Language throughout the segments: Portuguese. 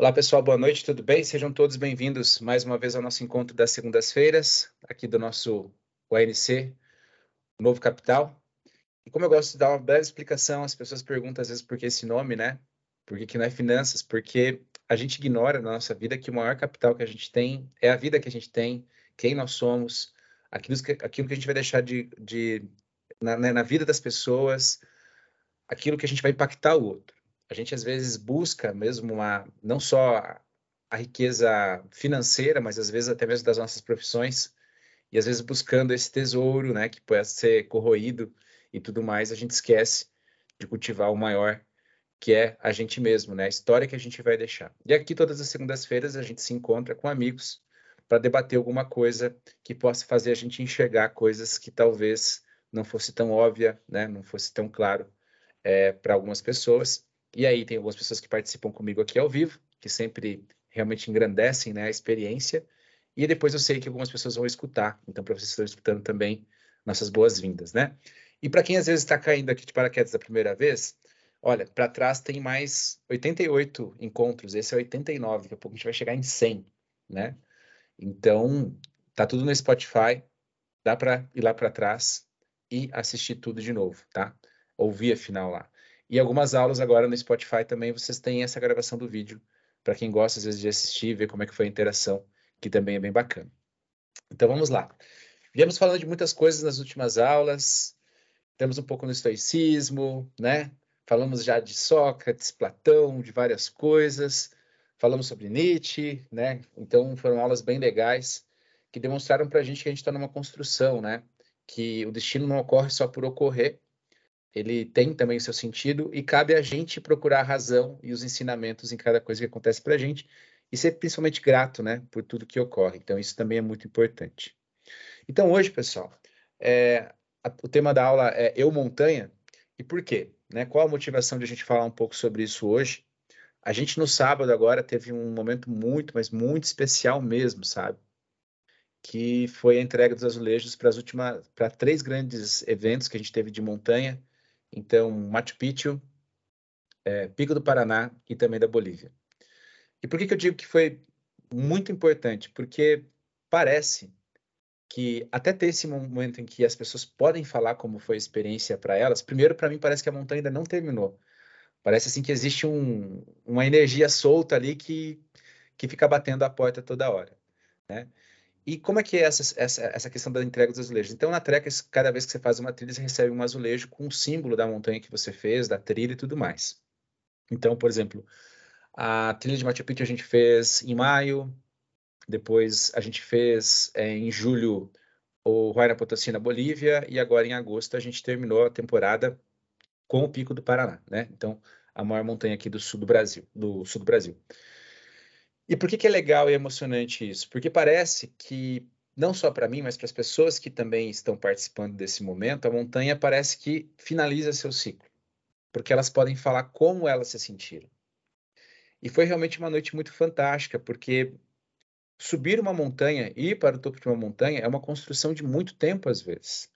Olá, pessoal, boa noite, tudo bem? Sejam todos bem-vindos mais uma vez ao nosso encontro das segundas-feiras, aqui do nosso ONC, Novo Capital. E como eu gosto de dar uma breve explicação, as pessoas perguntam às vezes por que esse nome, né? Por que, que não é finanças? Porque a gente ignora na nossa vida que o maior capital que a gente tem é a vida que a gente tem, quem nós somos, aquilo que, aquilo que a gente vai deixar de, de na, né, na vida das pessoas, aquilo que a gente vai impactar o outro a gente às vezes busca mesmo uma, não só a riqueza financeira, mas às vezes até mesmo das nossas profissões, e às vezes buscando esse tesouro, né, que pode ser corroído e tudo mais, a gente esquece de cultivar o maior, que é a gente mesmo, né, a história que a gente vai deixar. E aqui todas as segundas-feiras a gente se encontra com amigos para debater alguma coisa que possa fazer a gente enxergar coisas que talvez não fosse tão óbvia, né, não fosse tão claro é, para algumas pessoas e aí tem algumas pessoas que participam comigo aqui ao vivo, que sempre realmente engrandecem né, a experiência. E depois eu sei que algumas pessoas vão escutar. Então, para vocês que estão escutando também, nossas boas-vindas, né? E para quem às vezes está caindo aqui de paraquedas a primeira vez, olha, para trás tem mais 88 encontros, esse é 89, daqui a pouco a gente vai chegar em 100, né? Então, tá tudo no Spotify, dá para ir lá para trás e assistir tudo de novo, tá? Ouvir a final lá. E algumas aulas agora no Spotify também vocês têm essa gravação do vídeo, para quem gosta às vezes de assistir, ver como é que foi a interação, que também é bem bacana. Então vamos lá. Viemos falando de muitas coisas nas últimas aulas, temos um pouco no estoicismo, né? Falamos já de Sócrates, Platão, de várias coisas, falamos sobre Nietzsche, né? Então foram aulas bem legais que demonstraram para a gente que a gente está numa construção, né? Que o destino não ocorre só por ocorrer, ele tem também o seu sentido e cabe a gente procurar a razão e os ensinamentos em cada coisa que acontece para a gente e ser principalmente grato, né, por tudo que ocorre. Então isso também é muito importante. Então hoje, pessoal, é, a, o tema da aula é eu montanha e por quê? Né? Qual a motivação de a gente falar um pouco sobre isso hoje? A gente no sábado agora teve um momento muito, mas muito especial mesmo, sabe? Que foi a entrega dos azulejos para as últimas, para três grandes eventos que a gente teve de montanha então, Machu Picchu, é, Pico do Paraná e também da Bolívia. E por que, que eu digo que foi muito importante? Porque parece que até ter esse momento em que as pessoas podem falar como foi a experiência para elas, primeiro, para mim, parece que a montanha ainda não terminou. Parece assim que existe um, uma energia solta ali que, que fica batendo a porta toda hora. Né? E como é que é essa, essa, essa questão da entrega dos azulejos? Então, na treca, cada vez que você faz uma trilha, você recebe um azulejo com o símbolo da montanha que você fez, da trilha e tudo mais. Então, por exemplo, a trilha de Machu Picchu a gente fez em maio, depois a gente fez é, em julho o Huayna Potosí na Bolívia, e agora em agosto a gente terminou a temporada com o Pico do Paraná, né? Então, a maior montanha aqui do sul do Brasil, do sul do Brasil. E por que, que é legal e emocionante isso? Porque parece que, não só para mim, mas para as pessoas que também estão participando desse momento, a montanha parece que finaliza seu ciclo. Porque elas podem falar como elas se sentiram. E foi realmente uma noite muito fantástica, porque subir uma montanha, ir para o topo de uma montanha, é uma construção de muito tempo, às vezes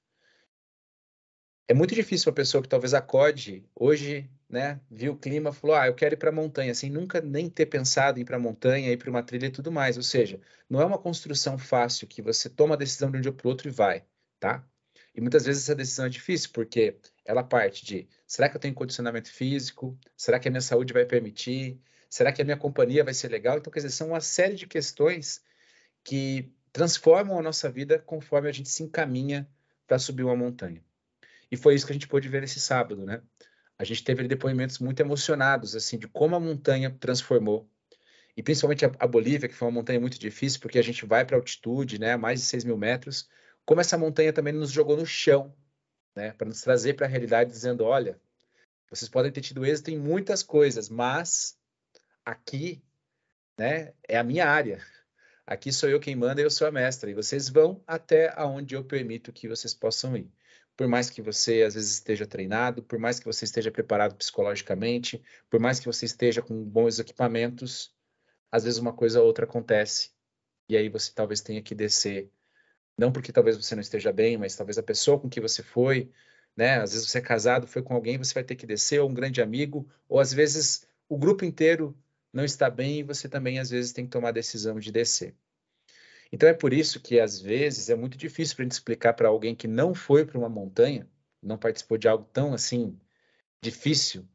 é muito difícil uma pessoa que talvez acorde hoje, né, viu o clima, falou, ah, eu quero ir para a montanha, sem nunca nem ter pensado em ir para a montanha, ir para uma trilha e tudo mais. Ou seja, não é uma construção fácil que você toma a decisão de um dia para o outro e vai, tá? E muitas vezes essa decisão é difícil, porque ela parte de, será que eu tenho condicionamento físico? Será que a minha saúde vai permitir? Será que a minha companhia vai ser legal? Então, quer dizer, são uma série de questões que transformam a nossa vida conforme a gente se encaminha para subir uma montanha. E foi isso que a gente pôde ver nesse sábado, né? A gente teve depoimentos muito emocionados, assim, de como a montanha transformou. E principalmente a, a Bolívia, que foi uma montanha muito difícil, porque a gente vai para altitude, né, mais de 6 mil metros, como essa montanha também nos jogou no chão, né, para nos trazer para a realidade, dizendo: olha, vocês podem ter tido êxito em muitas coisas, mas aqui, né, é a minha área. Aqui sou eu quem manda eu sou a mestra. E vocês vão até aonde eu permito que vocês possam ir por mais que você às vezes esteja treinado, por mais que você esteja preparado psicologicamente, por mais que você esteja com bons equipamentos, às vezes uma coisa ou outra acontece e aí você talvez tenha que descer, não porque talvez você não esteja bem, mas talvez a pessoa com que você foi, né? Às vezes você é casado, foi com alguém, você vai ter que descer, ou um grande amigo, ou às vezes o grupo inteiro não está bem e você também às vezes tem que tomar a decisão de descer. Então é por isso que às vezes é muito difícil para a gente explicar para alguém que não foi para uma montanha, não participou de algo tão assim difícil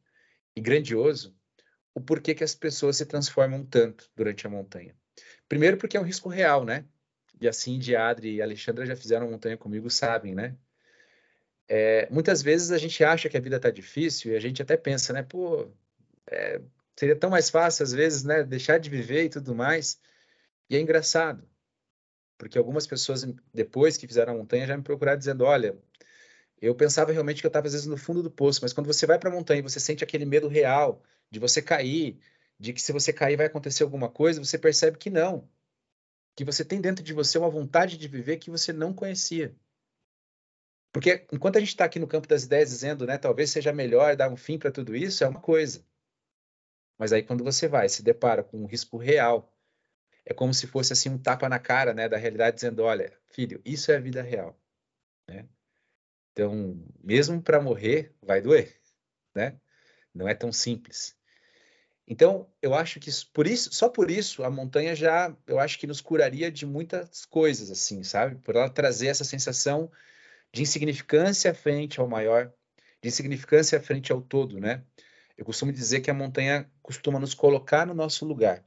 e grandioso, o porquê que as pessoas se transformam tanto durante a montanha. Primeiro porque é um risco real, né? E assim de Adri e Alexandra já fizeram montanha comigo, sabem, né? É, muitas vezes a gente acha que a vida está difícil e a gente até pensa, né? Pô, é, seria tão mais fácil às vezes, né? Deixar de viver e tudo mais. E é engraçado, porque algumas pessoas depois que fizeram a montanha já me procuraram dizendo, olha, eu pensava realmente que eu estava às vezes no fundo do poço, mas quando você vai para a montanha e você sente aquele medo real de você cair, de que se você cair vai acontecer alguma coisa, você percebe que não. Que você tem dentro de você uma vontade de viver que você não conhecia. Porque enquanto a gente está aqui no campo das ideias dizendo, né, talvez seja melhor dar um fim para tudo isso, é uma coisa. Mas aí quando você vai, se depara com um risco real, é como se fosse assim um tapa na cara, né, da realidade dizendo, olha, filho, isso é a vida real, né? Então, mesmo para morrer, vai doer, né? Não é tão simples. Então, eu acho que por isso, só por isso a montanha já, eu acho que nos curaria de muitas coisas assim, sabe? Por ela trazer essa sensação de insignificância frente ao maior, de insignificância frente ao todo, né? Eu costumo dizer que a montanha costuma nos colocar no nosso lugar,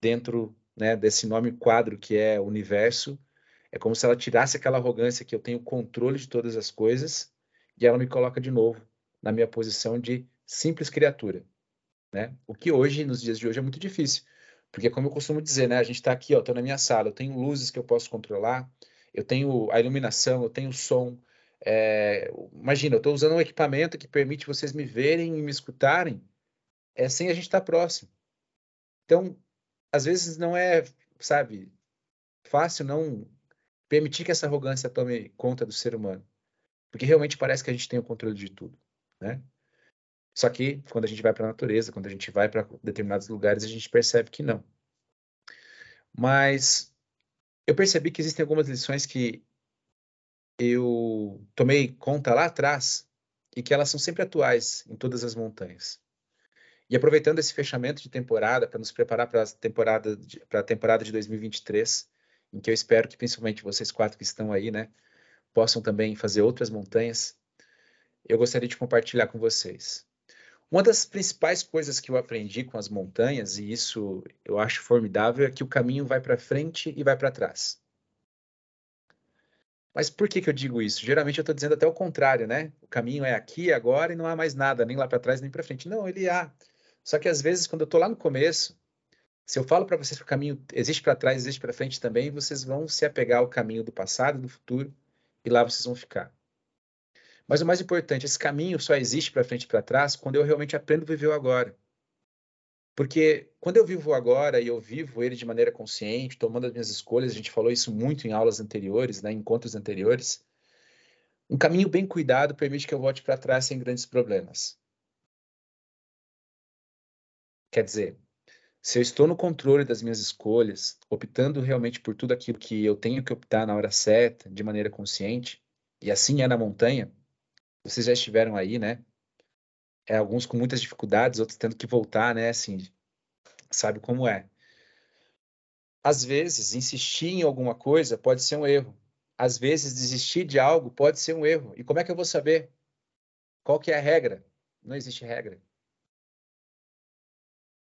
dentro né, desse enorme quadro que é universo, é como se ela tirasse aquela arrogância que eu tenho controle de todas as coisas e ela me coloca de novo na minha posição de simples criatura, né? O que hoje, nos dias de hoje, é muito difícil, porque como eu costumo dizer, né? A gente está aqui, ó, estou na minha sala, eu tenho luzes que eu posso controlar, eu tenho a iluminação, eu tenho o som. É, imagina, eu estou usando um equipamento que permite vocês me verem e me escutarem, é sem a gente estar tá próximo. Então, às vezes não é, sabe, fácil não permitir que essa arrogância tome conta do ser humano. Porque realmente parece que a gente tem o controle de tudo, né? Só que quando a gente vai para a natureza, quando a gente vai para determinados lugares, a gente percebe que não. Mas eu percebi que existem algumas lições que eu tomei conta lá atrás e que elas são sempre atuais em todas as montanhas. E aproveitando esse fechamento de temporada para nos preparar para a temporada para a temporada de 2023, em que eu espero que principalmente vocês quatro que estão aí, né, possam também fazer outras montanhas, eu gostaria de compartilhar com vocês. Uma das principais coisas que eu aprendi com as montanhas, e isso eu acho formidável, é que o caminho vai para frente e vai para trás. Mas por que, que eu digo isso? Geralmente eu estou dizendo até o contrário, né? O caminho é aqui, agora, e não há mais nada, nem lá para trás, nem para frente. Não, ele há. Só que às vezes, quando eu estou lá no começo, se eu falo para vocês que o caminho existe para trás, existe para frente também, vocês vão se apegar ao caminho do passado, do futuro, e lá vocês vão ficar. Mas o mais importante, esse caminho só existe para frente e para trás quando eu realmente aprendo a viver o agora. Porque quando eu vivo agora e eu vivo ele de maneira consciente, tomando as minhas escolhas, a gente falou isso muito em aulas anteriores, né, em encontros anteriores, um caminho bem cuidado permite que eu volte para trás sem grandes problemas. Quer dizer, se eu estou no controle das minhas escolhas, optando realmente por tudo aquilo que eu tenho que optar na hora certa, de maneira consciente, e assim é na montanha, vocês já estiveram aí, né? É, alguns com muitas dificuldades, outros tendo que voltar, né? Assim, sabe como é. Às vezes, insistir em alguma coisa pode ser um erro. Às vezes, desistir de algo pode ser um erro. E como é que eu vou saber? Qual que é a regra? Não existe regra.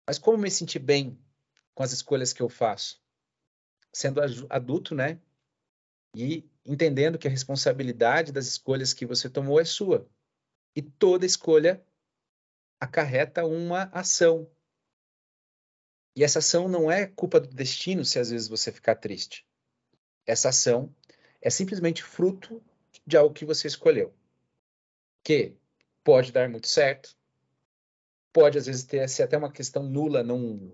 Mas como me sentir bem com as escolhas que eu faço? Sendo adulto, né? E entendendo que a responsabilidade das escolhas que você tomou é sua. E toda escolha acarreta uma ação. E essa ação não é culpa do destino se às vezes você ficar triste. Essa ação é simplesmente fruto de algo que você escolheu. Que pode dar muito certo, pode às vezes ter ser até uma questão nula, não,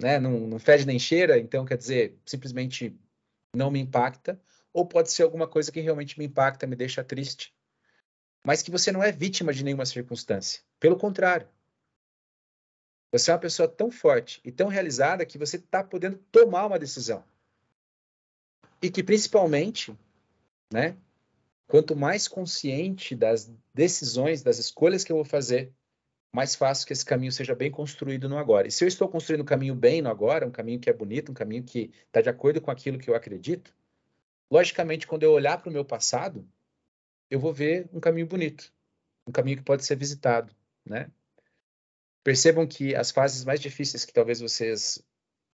né, não, não fede nem cheira, então quer dizer, simplesmente não me impacta, ou pode ser alguma coisa que realmente me impacta, me deixa triste, mas que você não é vítima de nenhuma circunstância. Pelo contrário, você é uma pessoa tão forte e tão realizada que você está podendo tomar uma decisão. E que principalmente, né, quanto mais consciente das decisões, das escolhas que eu vou fazer, mais fácil que esse caminho seja bem construído no agora. E se eu estou construindo um caminho bem no agora, um caminho que é bonito, um caminho que está de acordo com aquilo que eu acredito, logicamente, quando eu olhar para o meu passado, eu vou ver um caminho bonito, um caminho que pode ser visitado, né? Percebam que as fases mais difíceis que talvez vocês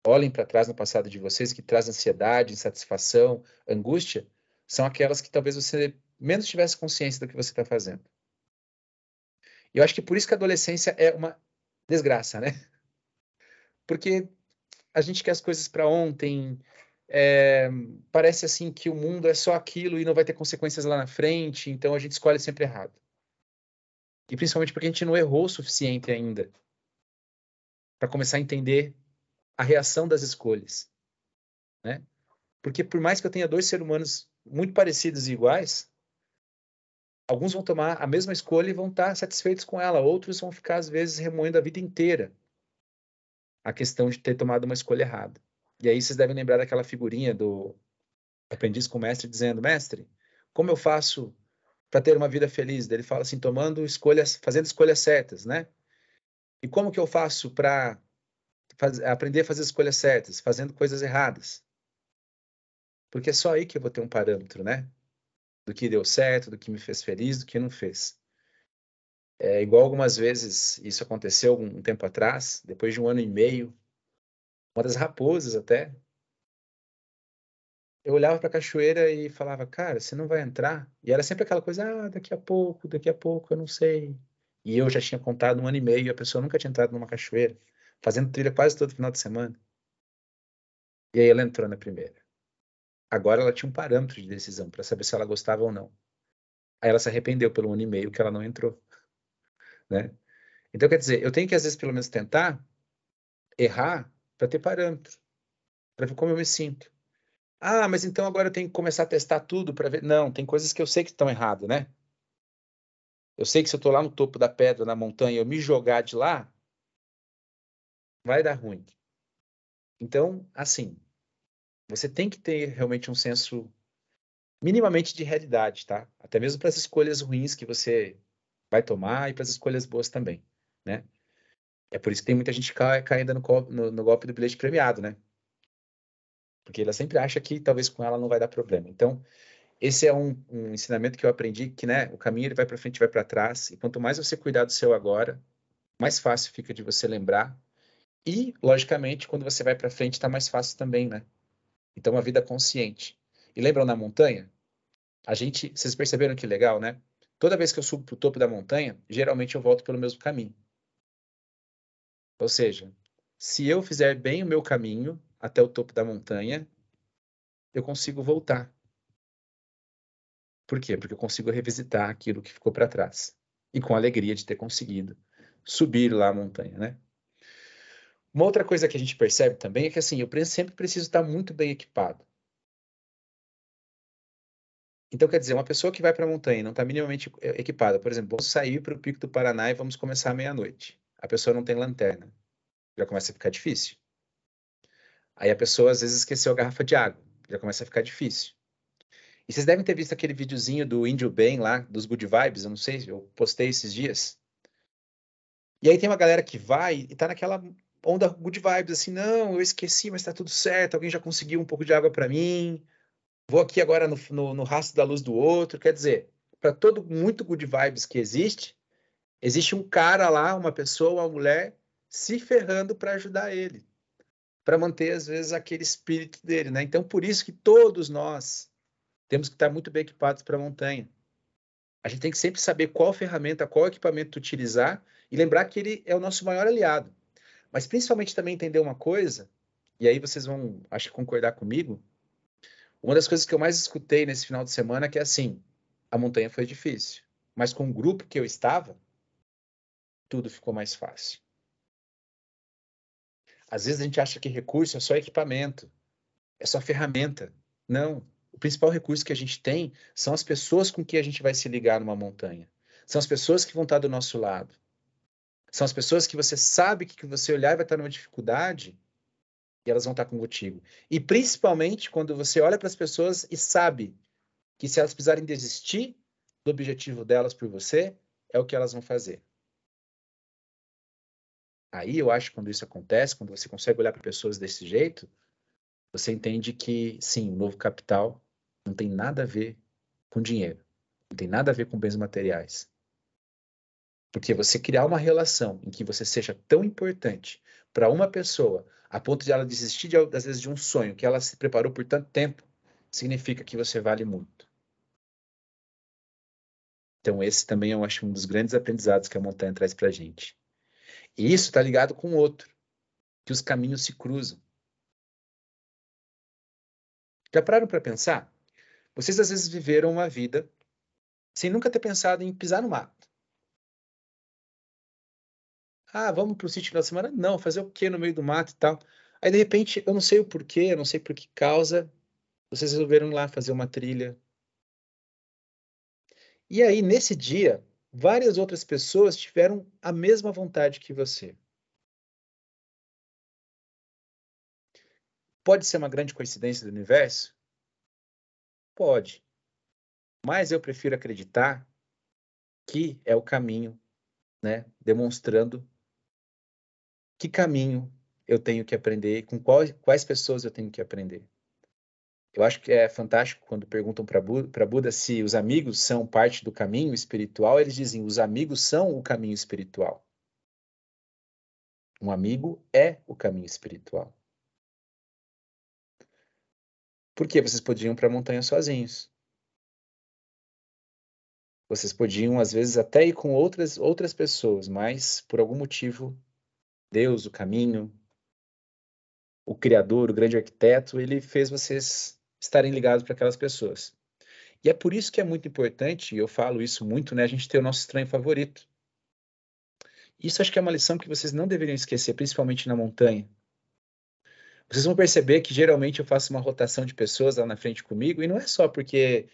olhem para trás no passado de vocês, que traz ansiedade, insatisfação, angústia, são aquelas que talvez você menos tivesse consciência do que você está fazendo. E eu acho que por isso que a adolescência é uma desgraça, né? Porque a gente quer as coisas para ontem, é, parece assim que o mundo é só aquilo e não vai ter consequências lá na frente, então a gente escolhe sempre errado. E principalmente porque a gente não errou o suficiente ainda para começar a entender a reação das escolhas, né? Porque por mais que eu tenha dois seres humanos muito parecidos e iguais, alguns vão tomar a mesma escolha e vão estar satisfeitos com ela, outros vão ficar, às vezes, remoendo a vida inteira a questão de ter tomado uma escolha errada. E aí vocês devem lembrar daquela figurinha do aprendiz com o mestre dizendo: Mestre, como eu faço para ter uma vida feliz? Ele fala assim: tomando escolhas, fazendo escolhas certas, né? E como que eu faço para aprender a fazer escolhas certas, fazendo coisas erradas? Porque é só aí que eu vou ter um parâmetro, né? Do que deu certo, do que me fez feliz, do que não fez. É igual algumas vezes isso aconteceu um tempo atrás, depois de um ano e meio, uma das raposas até. Eu olhava para a cachoeira e falava, cara, você não vai entrar? E era sempre aquela coisa, ah, daqui a pouco, daqui a pouco, eu não sei. E eu já tinha contado um ano e meio e a pessoa nunca tinha entrado numa cachoeira, fazendo trilha quase todo final de semana. E aí ela entrou na primeira. Agora ela tinha um parâmetro de decisão para saber se ela gostava ou não. Aí ela se arrependeu pelo ano e meio que ela não entrou. Né? Então, quer dizer, eu tenho que, às vezes, pelo menos tentar errar para ter parâmetro, para ver como eu me sinto. Ah, mas então agora eu tenho que começar a testar tudo para ver. Não, tem coisas que eu sei que estão erradas, né? Eu sei que se eu estou lá no topo da pedra, na montanha, eu me jogar de lá, vai dar ruim. Então, assim, você tem que ter realmente um senso minimamente de realidade, tá? Até mesmo para as escolhas ruins que você vai tomar e para as escolhas boas também, né? É por isso que tem muita gente cai, caindo no, no, no, golpe do bilhete premiado, né? Porque ela sempre acha que talvez com ela não vai dar problema. Então, esse é um, um ensinamento que eu aprendi que, né, o caminho ele vai para frente, vai para trás, e quanto mais você cuidar do seu agora, mais fácil fica de você lembrar. E, logicamente, quando você vai para frente, está mais fácil também, né? Então, uma vida consciente. E lembram na montanha? A gente, vocês perceberam que legal, né? Toda vez que eu subo para o topo da montanha, geralmente eu volto pelo mesmo caminho. Ou seja, se eu fizer bem o meu caminho até o topo da montanha, eu consigo voltar. Por quê? Porque eu consigo revisitar aquilo que ficou para trás. E com alegria de ter conseguido subir lá a montanha, né? Uma outra coisa que a gente percebe também é que assim, eu sempre preciso estar muito bem equipado. Então, quer dizer, uma pessoa que vai para a montanha e não está minimamente equipada, por exemplo, vamos sair para o Pico do Paraná e vamos começar meia-noite. A pessoa não tem lanterna. Já começa a ficar difícil. Aí a pessoa às vezes esqueceu a garrafa de água. Já começa a ficar difícil. E vocês devem ter visto aquele videozinho do Índio Bem lá, dos Good Vibes, eu não sei, eu postei esses dias. E aí tem uma galera que vai e tá naquela onda good vibes, assim, não, eu esqueci, mas tá tudo certo, alguém já conseguiu um pouco de água para mim, vou aqui agora no, no, no rastro da luz do outro. Quer dizer, para todo muito good vibes que existe, existe um cara lá, uma pessoa, uma mulher, se ferrando para ajudar ele, para manter, às vezes, aquele espírito dele, né? Então, por isso que todos nós temos que estar muito bem equipados para a montanha. A gente tem que sempre saber qual ferramenta, qual equipamento utilizar e lembrar que ele é o nosso maior aliado. Mas principalmente também entender uma coisa, e aí vocês vão, acho que concordar comigo, uma das coisas que eu mais escutei nesse final de semana é que assim, a montanha foi difícil, mas com o grupo que eu estava, tudo ficou mais fácil. Às vezes a gente acha que recurso é só equipamento, é só ferramenta. Não. O principal recurso que a gente tem são as pessoas com que a gente vai se ligar numa montanha. São as pessoas que vão estar do nosso lado. São as pessoas que você sabe que, que você olhar vai estar numa dificuldade e elas vão estar contigo. E principalmente quando você olha para as pessoas e sabe que se elas precisarem desistir do objetivo delas por você, é o que elas vão fazer. Aí eu acho que quando isso acontece, quando você consegue olhar para pessoas desse jeito, você entende que sim, o novo capital não tem nada a ver com dinheiro, não tem nada a ver com bens materiais. Porque você criar uma relação em que você seja tão importante para uma pessoa, a ponto de ela desistir, de, às vezes, de um sonho que ela se preparou por tanto tempo, significa que você vale muito. Então, esse também eu acho um dos grandes aprendizados que a montanha traz para a gente. E isso está ligado com outro, que os caminhos se cruzam. Já pararam para pensar? Vocês às vezes viveram uma vida sem nunca ter pensado em pisar no mato. Ah, vamos para o sítio na semana? Não, fazer o quê no meio do mato e tal. Aí, de repente, eu não sei o porquê, eu não sei por que causa, vocês resolveram ir lá fazer uma trilha. E aí, nesse dia, várias outras pessoas tiveram a mesma vontade que você. Pode ser uma grande coincidência do universo? Pode. Mas eu prefiro acreditar que é o caminho, né, demonstrando que caminho eu tenho que aprender, com quais, pessoas eu tenho que aprender. Eu acho que é fantástico quando perguntam para Buda, Buda se os amigos são parte do caminho espiritual, eles dizem: os amigos são o caminho espiritual. Um amigo é o caminho espiritual. Por que vocês podiam ir para a montanha sozinhos? Vocês podiam, às vezes, até ir com outras, outras pessoas, mas por algum motivo Deus, o caminho, o Criador, o grande arquiteto, ele fez vocês estarem ligados para aquelas pessoas. E é por isso que é muito importante, e eu falo isso muito, né, a gente ter o nosso estranho favorito. Isso acho que é uma lição que vocês não deveriam esquecer, principalmente na montanha. Vocês vão perceber que geralmente eu faço uma rotação de pessoas lá na frente comigo, e não é só porque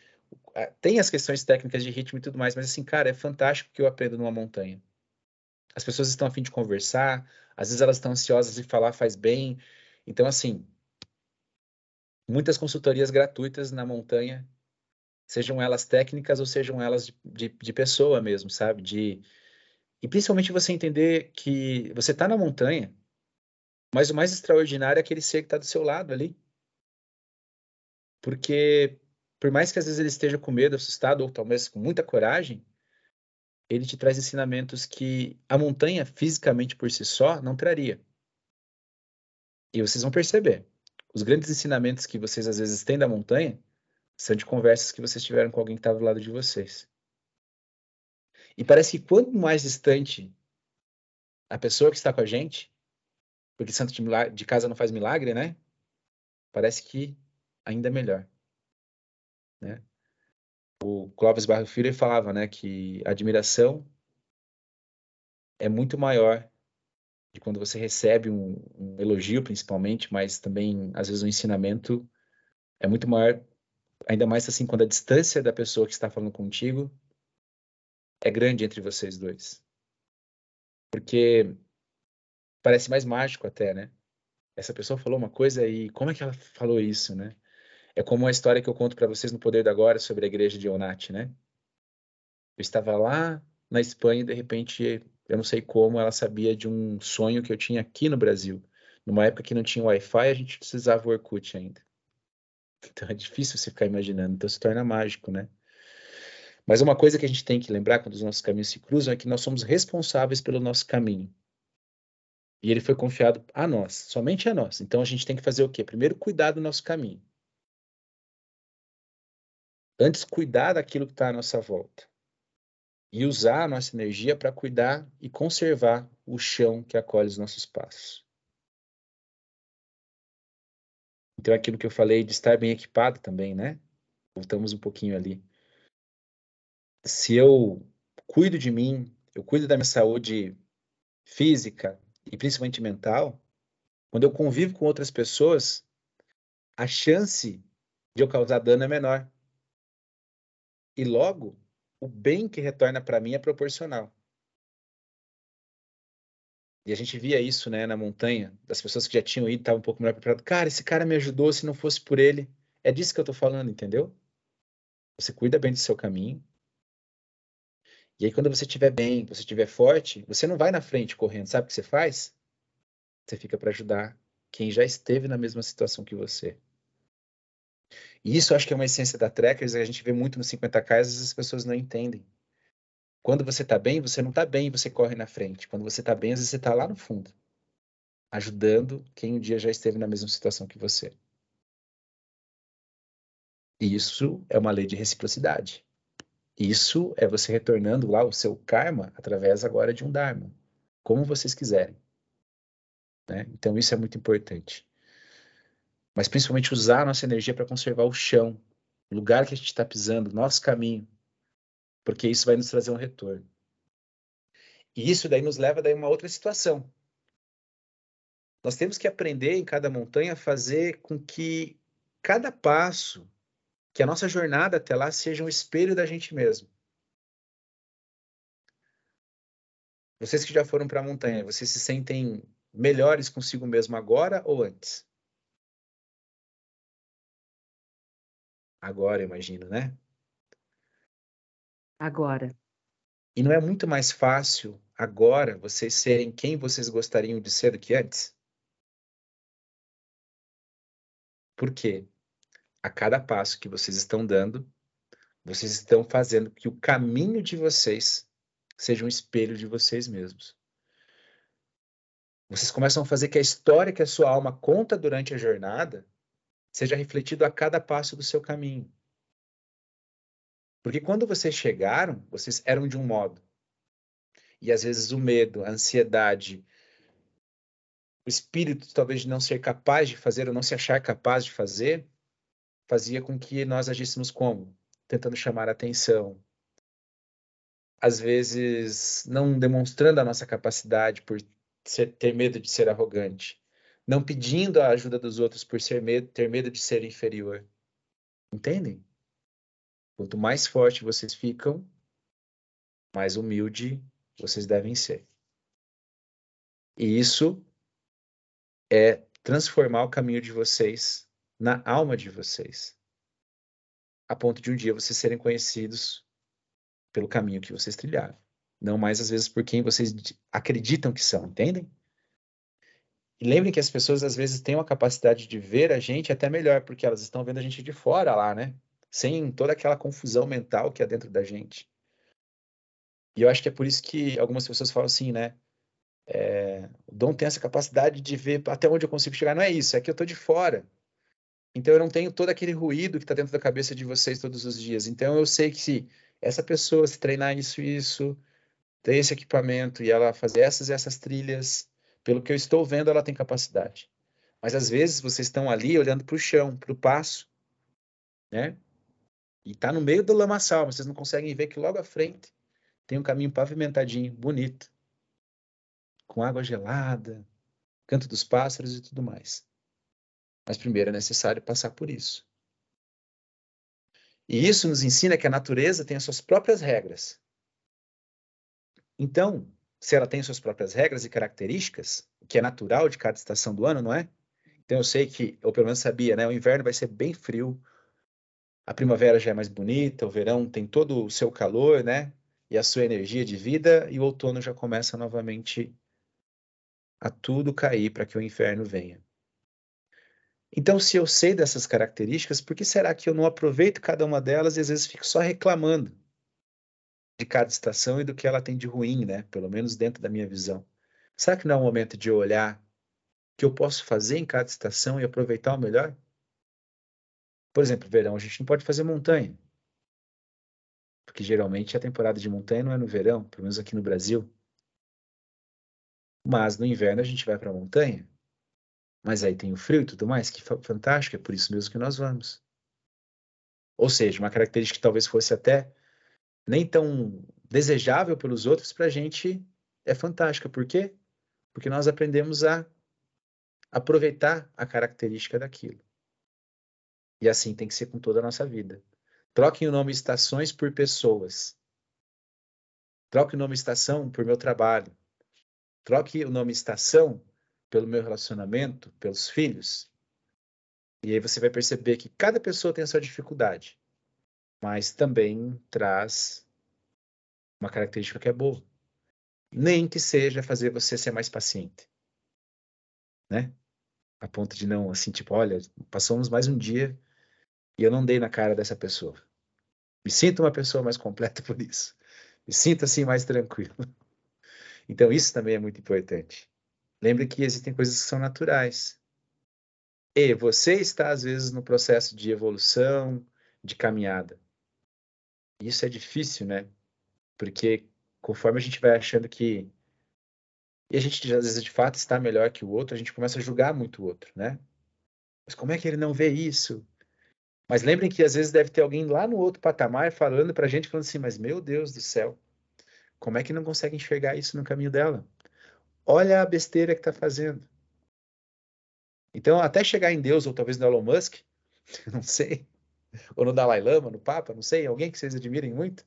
ah, tem as questões técnicas de ritmo e tudo mais, mas assim, cara, é fantástico que eu aprendo numa montanha. As pessoas estão a fim de conversar, às vezes elas estão ansiosas e falar faz bem. Então, assim, muitas consultorias gratuitas na montanha, sejam elas técnicas ou sejam elas de, de, de pessoa mesmo, sabe? De, e principalmente você entender que você está na montanha, mas o mais extraordinário é aquele ser que está do seu lado ali. Porque, por mais que às vezes ele esteja com medo, assustado, ou talvez com muita coragem, ele te traz ensinamentos que a montanha, fisicamente por si só, não traria. E vocês vão perceber. Os grandes ensinamentos que vocês às vezes têm da montanha são de conversas que vocês tiveram com alguém que estava do lado de vocês. E parece que quanto mais distante a pessoa que está com a gente, porque santo de, de casa não faz milagre, né? Parece que ainda é melhor. Né? O Clóvis Barro Filho falava, né, que a admiração é muito maior de quando você recebe um, um, elogio, principalmente, mas também às vezes um ensinamento é muito maior, ainda mais assim quando a distância da pessoa que está falando contigo é grande entre vocês dois, porque parece mais mágico até, né? Essa pessoa falou uma coisa e como é que ela falou isso, né? É como a história que eu conto para vocês no Poder da Agora sobre a igreja de Onat, né? Eu estava lá na Espanha e de repente, eu não sei como, ela sabia de um sonho que eu tinha aqui no Brasil. Numa época que não tinha Wi-Fi, a gente precisava o Orkut ainda. Então é difícil você ficar imaginando, então se torna mágico, né? Mas uma coisa que a gente tem que lembrar quando os nossos caminhos se cruzam é que nós somos responsáveis pelo nosso caminho. E ele foi confiado a nós, somente a nós. Então a gente tem que fazer o quê? Primeiro, cuidar do nosso caminho. Antes, cuidar daquilo que está à nossa volta. E usar a nossa energia para cuidar e conservar o chão que acolhe os nossos passos. Então, aquilo que eu falei de estar bem equipado também, né? Voltamos um pouquinho ali. Se eu cuido de mim, eu cuido da minha saúde física e principalmente mental, quando eu convivo com outras pessoas, a chance de eu causar dano é menor. E logo, o bem que retorna para mim é proporcional. E a gente via isso, né, na montanha, das pessoas que já tinham ido, estavam um pouco melhor preparadas. Cara, esse cara me ajudou, se não fosse por ele. É disso que eu estou falando, entendeu? Você cuida bem do seu caminho. E aí, quando você estiver bem, você estiver forte, você não vai na frente correndo. Sabe o que você faz? Você fica para ajudar quem já esteve na mesma situação que você. E isso acho que é uma essência da Trekkers, a gente vê muito nos 50K, às vezes as pessoas não entendem. Quando você está bem, você não está bem, você corre na frente. Quando você está bem, às vezes você está lá no fundo, ajudando quem um dia já esteve na mesma situação que você. E isso é uma lei de reciprocidade. Isso é você retornando lá o seu karma através agora de um dharma, como vocês quiserem. Né? Então isso é muito importante. Mas principalmente usar a nossa energia para conservar o chão, o lugar que a gente está pisando, nosso caminho, porque isso vai nos trazer um retorno. E isso daí nos leva daí uma outra situação. Nós temos que aprender em cada montanha a fazer com que cada passo que a nossa jornada até lá seja um espelho da gente mesmo. Vocês que já foram para a montanha, vocês se sentem melhores consigo mesmo agora ou antes? Agora, imagino, né? Agora. E não é muito mais fácil agora vocês serem quem vocês gostariam de ser do que antes? Por quê? a cada passo que vocês estão dando, vocês estão fazendo que o caminho de vocês seja um espelho de vocês mesmos. Vocês começam a fazer que a história que a sua alma conta durante a jornada seja refletido a cada passo do seu caminho. Porque quando vocês chegaram, vocês eram de um modo. E às vezes o medo, a ansiedade, o espírito talvez de não ser capaz de fazer ou não se achar capaz de fazer, fazia com que nós agíssemos como? Tentando chamar a atenção. Às vezes, não demonstrando a nossa capacidade por ter medo de ser arrogante. Não pedindo a ajuda dos outros por medo, ter medo de ser inferior. Entendem? Quanto mais forte vocês ficam, mais humilde vocês devem ser. E isso é transformar o caminho de vocês na alma de vocês, a ponto de um dia vocês serem conhecidos pelo caminho que vocês trilharam, não mais às vezes por quem vocês acreditam que são, entendem? E lembrem que as pessoas às vezes têm uma capacidade de ver a gente até melhor, porque elas estão vendo a gente de fora lá, né? Sem toda aquela confusão mental que é dentro da gente. E eu acho que é por isso que algumas pessoas falam assim, né? É, o Dom tem essa capacidade de ver até onde eu consigo chegar. Não é isso, é que eu estou de fora. Então eu não tenho todo aquele ruído que está dentro da cabeça de vocês todos os dias. Então eu sei que se essa pessoa se treinar isso isso, ter esse equipamento e ela fazer essas e essas trilhas, pelo que eu estou vendo, ela tem capacidade. Mas às vezes vocês estão ali olhando para o chão, para o passo, né? E está no meio do lamaçal, vocês não conseguem ver que logo à frente tem um caminho pavimentadinho, bonito, com água gelada, canto dos pássaros e tudo mais. Mas primeiro é necessário passar por isso. E isso nos ensina que a natureza tem as suas próprias regras. Então, se ela tem suas próprias regras e características, que é natural de cada estação do ano, não é? Então eu sei que, ou pelo menos sabia, né? O inverno vai ser bem frio, a primavera já é mais bonita, o verão tem todo o seu calor, né? E a sua energia de vida, e o outono já começa novamente a tudo cair para que o inverno venha. Então, se eu sei dessas características, por que será que eu não aproveito cada uma delas e às vezes fico só reclamando de cada estação e do que ela tem de ruim, né? Pelo menos dentro da minha visão. Será que não é o momento de olhar que eu posso fazer em cada estação e aproveitar o melhor? Por exemplo, verão, a gente não pode fazer montanha. Porque geralmente a temporada de montanha não é no verão, pelo menos aqui no Brasil. Mas no inverno a gente vai para a montanha. Mas aí tem o frio e tudo mais, que fantástico, é por isso mesmo que nós vamos. Ou seja, uma característica que talvez fosse até nem tão desejável pelos outros, para a gente é fantástica. Por quê? Porque nós aprendemos a aproveitar a característica daquilo. E assim tem que ser com toda a nossa vida. Troquem o nome estações por pessoas. Troque o nome estação por meu trabalho. Troque o nome estação pelo meu relacionamento, pelos filhos. E aí você vai perceber que cada pessoa tem a sua dificuldade, mas também traz uma característica que é boa. Nem que seja fazer você ser mais paciente. Né? A ponto de não, assim, tipo, olha, passamos mais um dia e eu não dei na cara dessa pessoa. Me sinto uma pessoa mais completa por isso. Me sinto assim mais tranquilo. Então, isso também é muito importante. Lembre que existem coisas que são naturais. E você está, às vezes, no processo de evolução, de caminhada. Isso é difícil, né? Porque conforme a gente vai achando que. E a gente, às vezes, de fato, está melhor que o outro, a gente começa a julgar muito o outro, né? Mas como é que ele não vê isso? Mas lembrem que às vezes deve ter alguém lá no outro patamar falando para a gente, falando assim: Mas meu Deus do céu, como é que não consegue enxergar isso no caminho dela? Olha a besteira que está fazendo. Então, até chegar em Deus, ou talvez no Elon Musk, não sei, ou no Dalai Lama, no Papa, não sei, alguém que vocês admirem muito,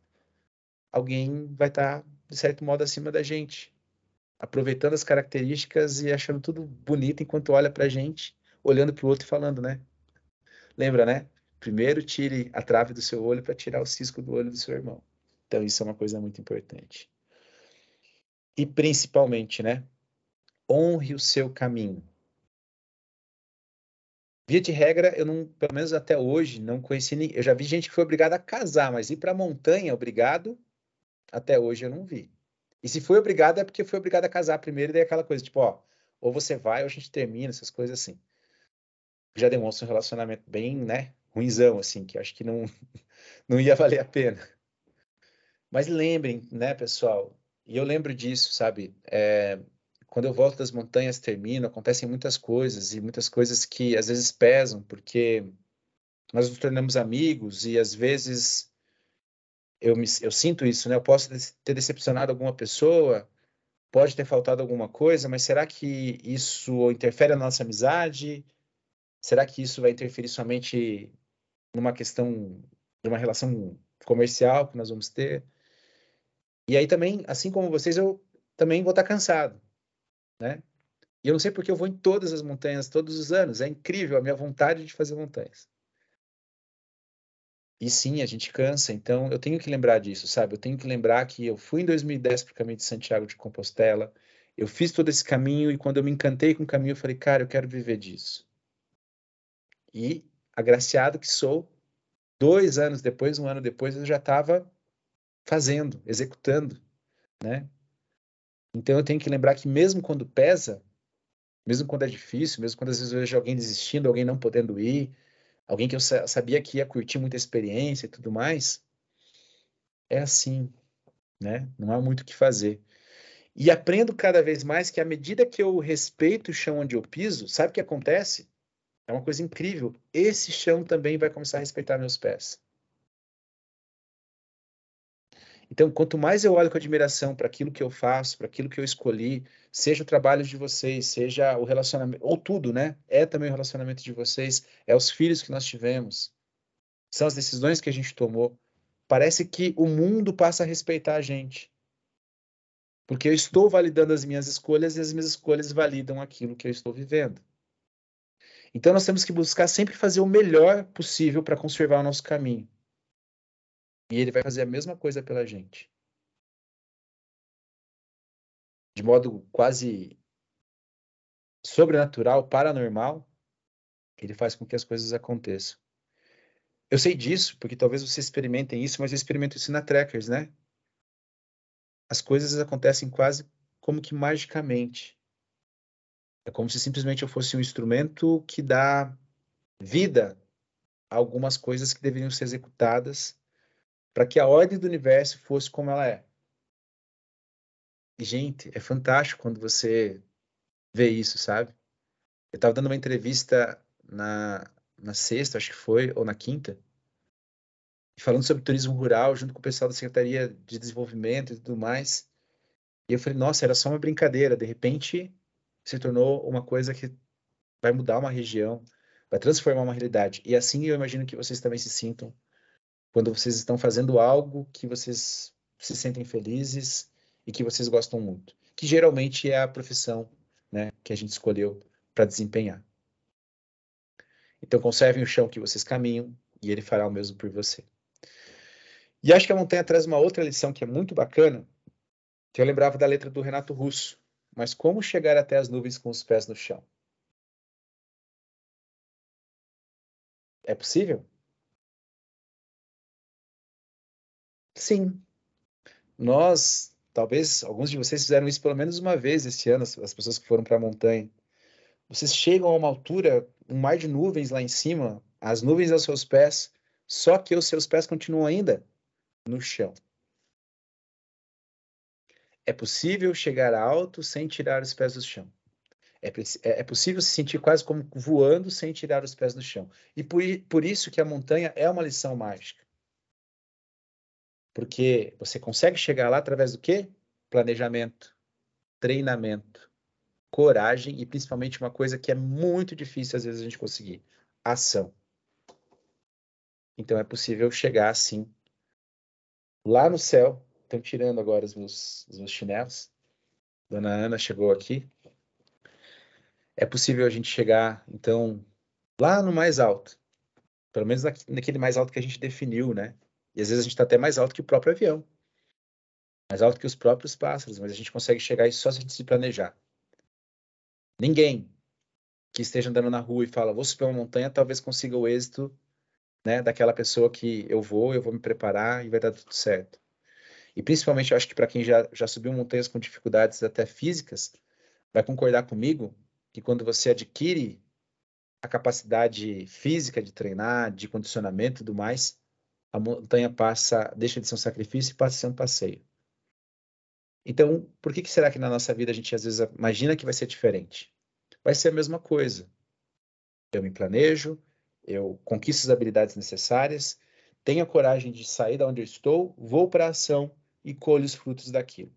alguém vai estar, tá, de certo modo, acima da gente, aproveitando as características e achando tudo bonito enquanto olha para a gente, olhando para o outro e falando, né? Lembra, né? Primeiro tire a trave do seu olho para tirar o cisco do olho do seu irmão. Então, isso é uma coisa muito importante. E principalmente, né? Honre o seu caminho. Via de regra, eu não, pelo menos até hoje, não conheci ninguém. Eu já vi gente que foi obrigada a casar, mas ir para a montanha obrigado, até hoje eu não vi. E se foi obrigado é porque foi obrigado a casar primeiro, e daí aquela coisa, tipo, ó, ou você vai ou a gente termina, essas coisas assim. Já demonstra um relacionamento bem, né, ruinzão, assim, que acho que não, não ia valer a pena. Mas lembrem, né, pessoal, e eu lembro disso, sabe, é, quando eu volto das montanhas, termino, acontecem muitas coisas, e muitas coisas que às vezes pesam, porque nós nos tornamos amigos, e às vezes eu, me, eu sinto isso, né? Eu posso ter decepcionado alguma pessoa, pode ter faltado alguma coisa, mas será que isso interfere na nossa amizade? Será que isso vai interferir somente numa questão de uma relação comercial que nós vamos ter? E aí também, assim como vocês, eu também vou estar cansado né? E eu não sei porque eu vou em todas as montanhas todos os anos. É incrível a minha vontade de fazer montanhas. E sim, a gente cansa, então eu tenho que lembrar disso, sabe? Eu tenho que lembrar que eu fui em 2010 para o caminho de Santiago de Compostela, eu fiz todo esse caminho e quando eu me encantei com o caminho, eu falei, cara, eu quero viver disso. E, agraciado que sou, dois anos depois, um ano depois, eu já estava fazendo, executando, né? Então eu tenho que lembrar que mesmo quando pesa, mesmo quando é difícil, mesmo quando às vezes eu vejo alguém desistindo, alguém não podendo ir, alguém que eu sabia que ia curtir muita experiência e tudo mais, é assim, né? Não há muito o que fazer. E aprendo cada vez mais que à medida que eu respeito o chão onde eu piso, sabe o que acontece? É uma coisa incrível. Esse chão também vai começar a respeitar meus pés. Então, quanto mais eu olho com admiração para aquilo que eu faço, para aquilo que eu escolhi, seja o trabalho de vocês, seja o relacionamento, ou tudo, né? É também o relacionamento de vocês, é os filhos que nós tivemos, são as decisões que a gente tomou. Parece que o mundo passa a respeitar a gente. Porque eu estou validando as minhas escolhas e as minhas escolhas validam aquilo que eu estou vivendo. Então, nós temos que buscar sempre fazer o melhor possível para conservar o nosso caminho. E ele vai fazer a mesma coisa pela gente. De modo quase sobrenatural, paranormal, ele faz com que as coisas aconteçam. Eu sei disso, porque talvez vocês experimentem isso, mas eu experimento isso na Trackers, né? As coisas acontecem quase como que magicamente. É como se simplesmente eu fosse um instrumento que dá vida a algumas coisas que deveriam ser executadas para que a ordem do universo fosse como ela é. E, gente, é fantástico quando você vê isso, sabe? Eu estava dando uma entrevista na, na sexta, acho que foi, ou na quinta, falando sobre turismo rural, junto com o pessoal da Secretaria de Desenvolvimento e tudo mais. E eu falei, nossa, era só uma brincadeira. De repente, se tornou uma coisa que vai mudar uma região, vai transformar uma realidade. E assim eu imagino que vocês também se sintam quando vocês estão fazendo algo que vocês se sentem felizes e que vocês gostam muito, que geralmente é a profissão né, que a gente escolheu para desempenhar. Então, conservem o chão que vocês caminham e ele fará o mesmo por você. E acho que a montanha traz uma outra lição que é muito bacana, que eu lembrava da letra do Renato Russo. Mas como chegar até as nuvens com os pés no chão? É possível? Sim. Nós, talvez alguns de vocês fizeram isso pelo menos uma vez esse ano, as pessoas que foram para a montanha. Vocês chegam a uma altura, um mar de nuvens lá em cima, as nuvens aos seus pés, só que os seus pés continuam ainda no chão. É possível chegar alto sem tirar os pés do chão. É, é, é, possível se sentir quase como voando sem tirar os pés do chão. E por, por isso que a montanha é uma lição mágica. Porque você consegue chegar lá através do quê? Planejamento, treinamento, coragem e principalmente uma coisa que é muito difícil às vezes a gente conseguir: ação. Então é possível chegar assim lá no céu. Estão tirando agora os meus, os meus chinelos. Dona Ana chegou aqui. É possível a gente chegar, então, lá no mais alto. Pelo menos naquele mais alto que a gente definiu, né? E às vezes a gente está até mais alto que o próprio avião. Mais alto que os próprios pássaros, mas a gente consegue chegar aí só se a gente se planejar. Ninguém que esteja andando na rua e fala, vou subir uma montanha, talvez consiga o êxito né, daquela pessoa que eu vou, eu vou me preparar e vai dar tudo certo. E principalmente, eu acho que para quem já, já subiu montanhas com dificuldades até físicas, vai concordar comigo que quando você adquire a capacidade física de treinar, de condicionamento e tudo mais, a montanha passa, deixa de ser um sacrifício e passa a ser um passeio. Então, por que, que será que na nossa vida a gente às vezes imagina que vai ser diferente? Vai ser a mesma coisa. Eu me planejo, eu conquisto as habilidades necessárias, tenho a coragem de sair da onde eu estou, vou para a ação e colho os frutos daquilo.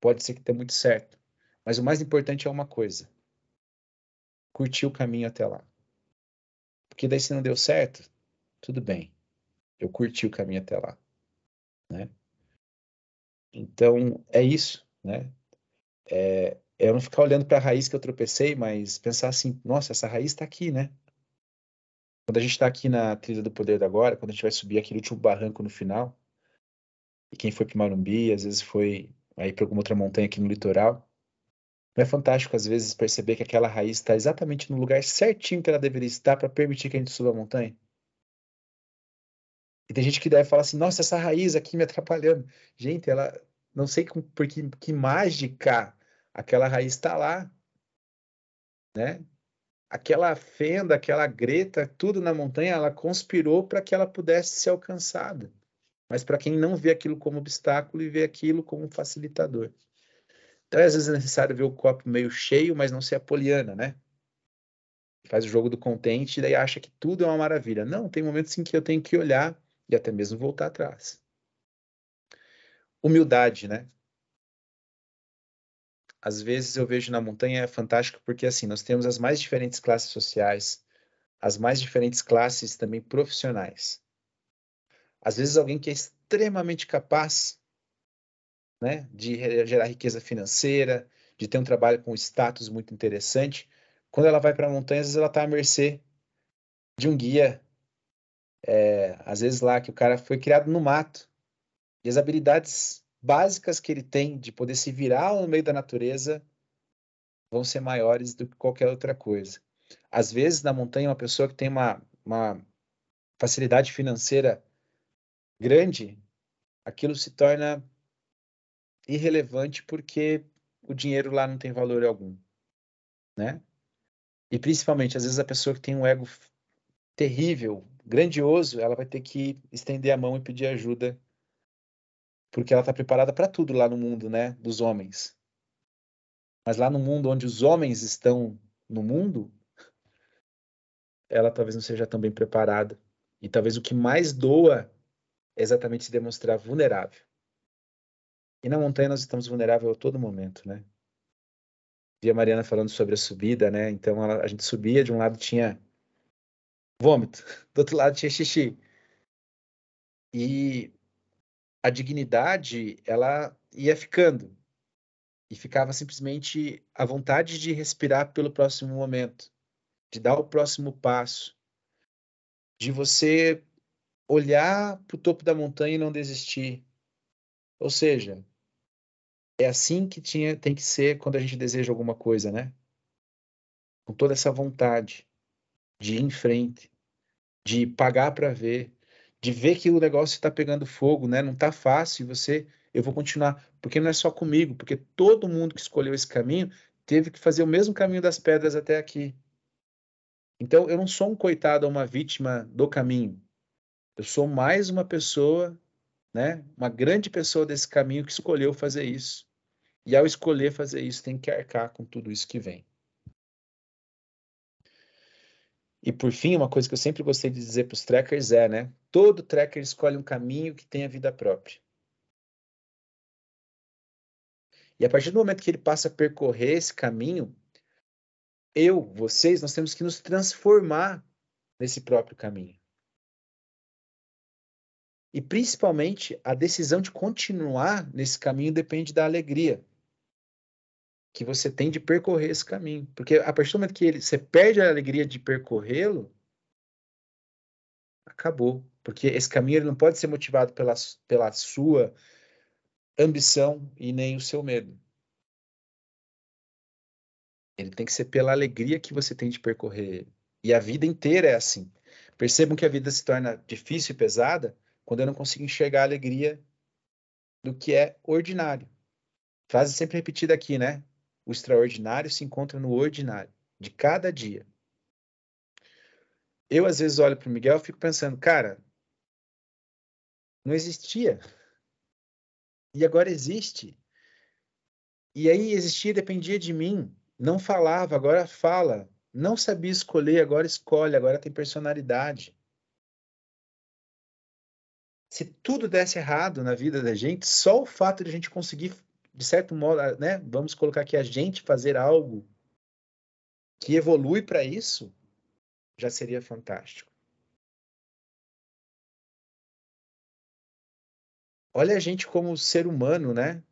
Pode ser que dê muito certo, mas o mais importante é uma coisa: curtir o caminho até lá. Porque daí se não deu certo, tudo bem eu curti o caminho até lá, né? Então, é isso, né? É, é eu não ficar olhando para a raiz que eu tropecei, mas pensar assim, nossa, essa raiz está aqui, né? Quando a gente está aqui na trilha do poder da agora, quando a gente vai subir aquele último barranco no final, e quem foi para Marumbi, às vezes foi aí para alguma outra montanha aqui no litoral, não é fantástico às vezes perceber que aquela raiz está exatamente no lugar certinho que ela deveria estar para permitir que a gente suba a montanha? E tem gente que deve falar assim, nossa, essa raiz aqui me atrapalhando. Gente, ela, não sei com, por que, que mágica aquela raiz está lá, né? Aquela fenda, aquela greta, tudo na montanha, ela conspirou para que ela pudesse ser alcançada. Mas para quem não vê aquilo como obstáculo e vê aquilo como facilitador. Então, às vezes é necessário ver o copo meio cheio, mas não ser apoliana, né? Faz o jogo do contente e daí acha que tudo é uma maravilha. Não, tem momentos em que eu tenho que olhar e até mesmo voltar atrás. Humildade, né? Às vezes eu vejo na montanha é fantástico porque assim, nós temos as mais diferentes classes sociais, as mais diferentes classes também profissionais. Às vezes alguém que é extremamente capaz, né, de gerar riqueza financeira, de ter um trabalho com status muito interessante, quando ela vai para a montanha, às vezes ela está à mercê de um guia é, às vezes lá que o cara foi criado no mato e as habilidades básicas que ele tem de poder se virar no meio da natureza vão ser maiores do que qualquer outra coisa. Às vezes, na montanha, uma pessoa que tem uma, uma facilidade financeira grande, aquilo se torna irrelevante porque o dinheiro lá não tem valor algum, né? E principalmente, às vezes a pessoa que tem um ego terrível, grandioso, ela vai ter que estender a mão e pedir ajuda, porque ela está preparada para tudo lá no mundo, né, dos homens. Mas lá no mundo onde os homens estão no mundo, ela talvez não seja tão bem preparada. E talvez o que mais doa é exatamente se demonstrar vulnerável. E na montanha nós estamos vulneráveis a todo momento, né? Vi a Mariana falando sobre a subida, né? Então ela, a gente subia, de um lado tinha vômito. Do outro lado tinha xixi. E a dignidade, ela ia ficando. E ficava simplesmente a vontade de respirar pelo próximo momento, de dar o próximo passo, de você olhar para o topo da montanha e não desistir. Ou seja, é assim que tinha, tem que ser quando a gente deseja alguma coisa, né? Com toda essa vontade de ir em frente, de pagar para ver, de ver que o negócio está pegando fogo, né? Não está fácil. Você, eu vou continuar, porque não é só comigo, porque todo mundo que escolheu esse caminho teve que fazer o mesmo caminho das pedras até aqui. Então, eu não sou um coitado ou uma vítima do caminho. Eu sou mais uma pessoa, né? Uma grande pessoa desse caminho que escolheu fazer isso. E ao escolher fazer isso, tem que arcar com tudo isso que vem. E por fim, uma coisa que eu sempre gostei de dizer para os trackers é, né? Todo tracker escolhe um caminho que tenha vida própria. E a partir do momento que ele passa a percorrer esse caminho, eu, vocês, nós temos que nos transformar nesse próprio caminho. E principalmente a decisão de continuar nesse caminho depende da alegria que você tem de percorrer esse caminho. Porque a partir do momento que ele, você perde a alegria de percorrê-lo, acabou. Porque esse caminho ele não pode ser motivado pela, pela sua ambição e nem o seu medo. Ele tem que ser pela alegria que você tem de percorrer E a vida inteira é assim. Percebam que a vida se torna difícil e pesada quando eu não consigo enxergar a alegria do que é ordinário. Frase sempre repetida aqui, né? O extraordinário se encontra no ordinário, de cada dia. Eu, às vezes, olho para o Miguel e fico pensando, cara, não existia. E agora existe. E aí existia dependia de mim. Não falava, agora fala. Não sabia escolher, agora escolhe, agora tem personalidade. Se tudo desse errado na vida da gente, só o fato de a gente conseguir de certo modo, né, vamos colocar que a gente fazer algo que evolui para isso, já seria fantástico. Olha a gente como ser humano, né?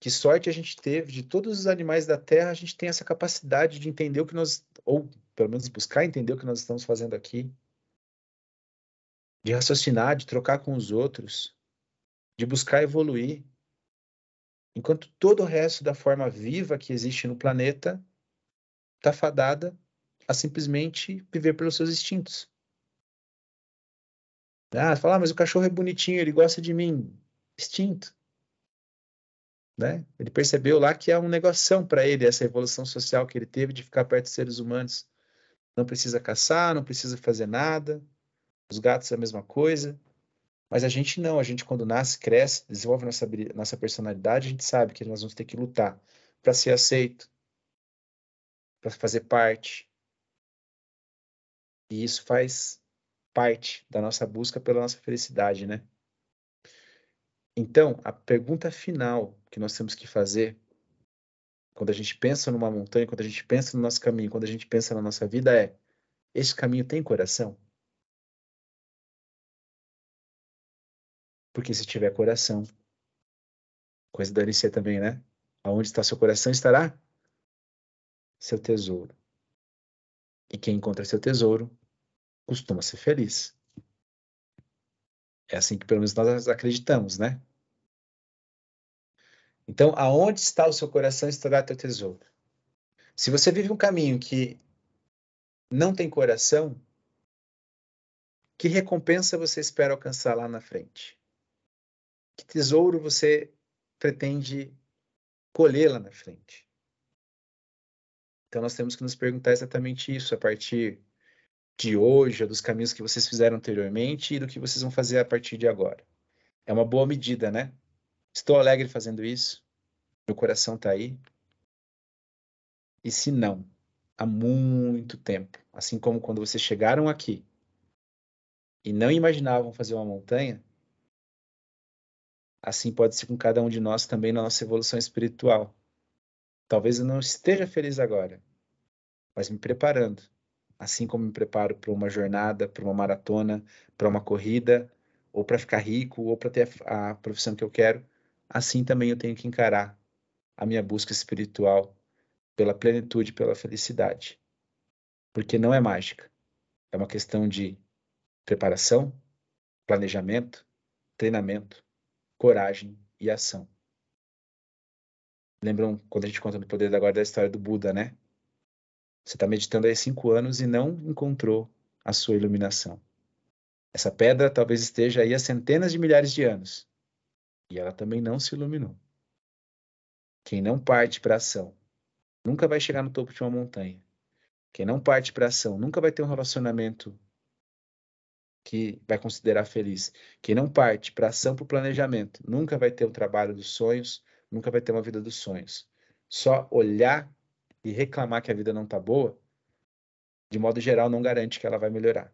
Que sorte a gente teve de todos os animais da Terra, a gente tem essa capacidade de entender o que nós, ou pelo menos buscar entender o que nós estamos fazendo aqui, de raciocinar, de trocar com os outros, de buscar evoluir. Enquanto todo o resto da forma viva que existe no planeta está fadada a simplesmente viver pelos seus instintos. Ah, falar, ah, mas o cachorro é bonitinho, ele gosta de mim. Instinto. Né? Ele percebeu lá que é um negoção para ele essa evolução social que ele teve de ficar perto de seres humanos. Não precisa caçar, não precisa fazer nada. Os gatos é a mesma coisa. Mas a gente não, a gente quando nasce, cresce, desenvolve nossa, nossa personalidade, a gente sabe que nós vamos ter que lutar para ser aceito, para fazer parte. E isso faz parte da nossa busca pela nossa felicidade, né? Então, a pergunta final que nós temos que fazer quando a gente pensa numa montanha, quando a gente pensa no nosso caminho, quando a gente pensa na nossa vida é: esse caminho tem coração? Porque se tiver coração, coisa da LC também, né? Aonde está seu coração estará seu tesouro. E quem encontra seu tesouro costuma ser feliz. É assim que pelo menos nós acreditamos, né? Então, aonde está o seu coração estará teu tesouro. Se você vive um caminho que não tem coração, que recompensa você espera alcançar lá na frente? Que tesouro você pretende colher lá na frente? Então nós temos que nos perguntar exatamente isso a partir de hoje, dos caminhos que vocês fizeram anteriormente e do que vocês vão fazer a partir de agora. É uma boa medida, né? Estou alegre fazendo isso. Meu coração está aí. E se não, há muito tempo, assim como quando vocês chegaram aqui e não imaginavam fazer uma montanha, Assim pode ser com cada um de nós também na nossa evolução espiritual. Talvez eu não esteja feliz agora, mas me preparando. Assim como me preparo para uma jornada, para uma maratona, para uma corrida, ou para ficar rico, ou para ter a, profissão que eu quero, assim também eu tenho que encarar a minha busca espiritual pela plenitude, pela felicidade. Porque não é mágica. É uma questão de preparação, planejamento, treinamento, coragem e ação. Lembram quando a gente conta no Poder da Guarda da história do Buda, né? Você está meditando há cinco anos e não encontrou a sua iluminação. Essa pedra talvez esteja aí há centenas de milhares de anos e ela também não se iluminou. Quem não parte para ação nunca vai chegar no topo de uma montanha. Quem não parte para ação nunca vai ter um relacionamento que vai considerar feliz. Quem não parte para ação, para o planejamento, nunca vai ter o trabalho dos sonhos, nunca vai ter uma vida dos sonhos. Só olhar e reclamar que a vida não está boa, de modo geral, não garante que ela vai melhorar.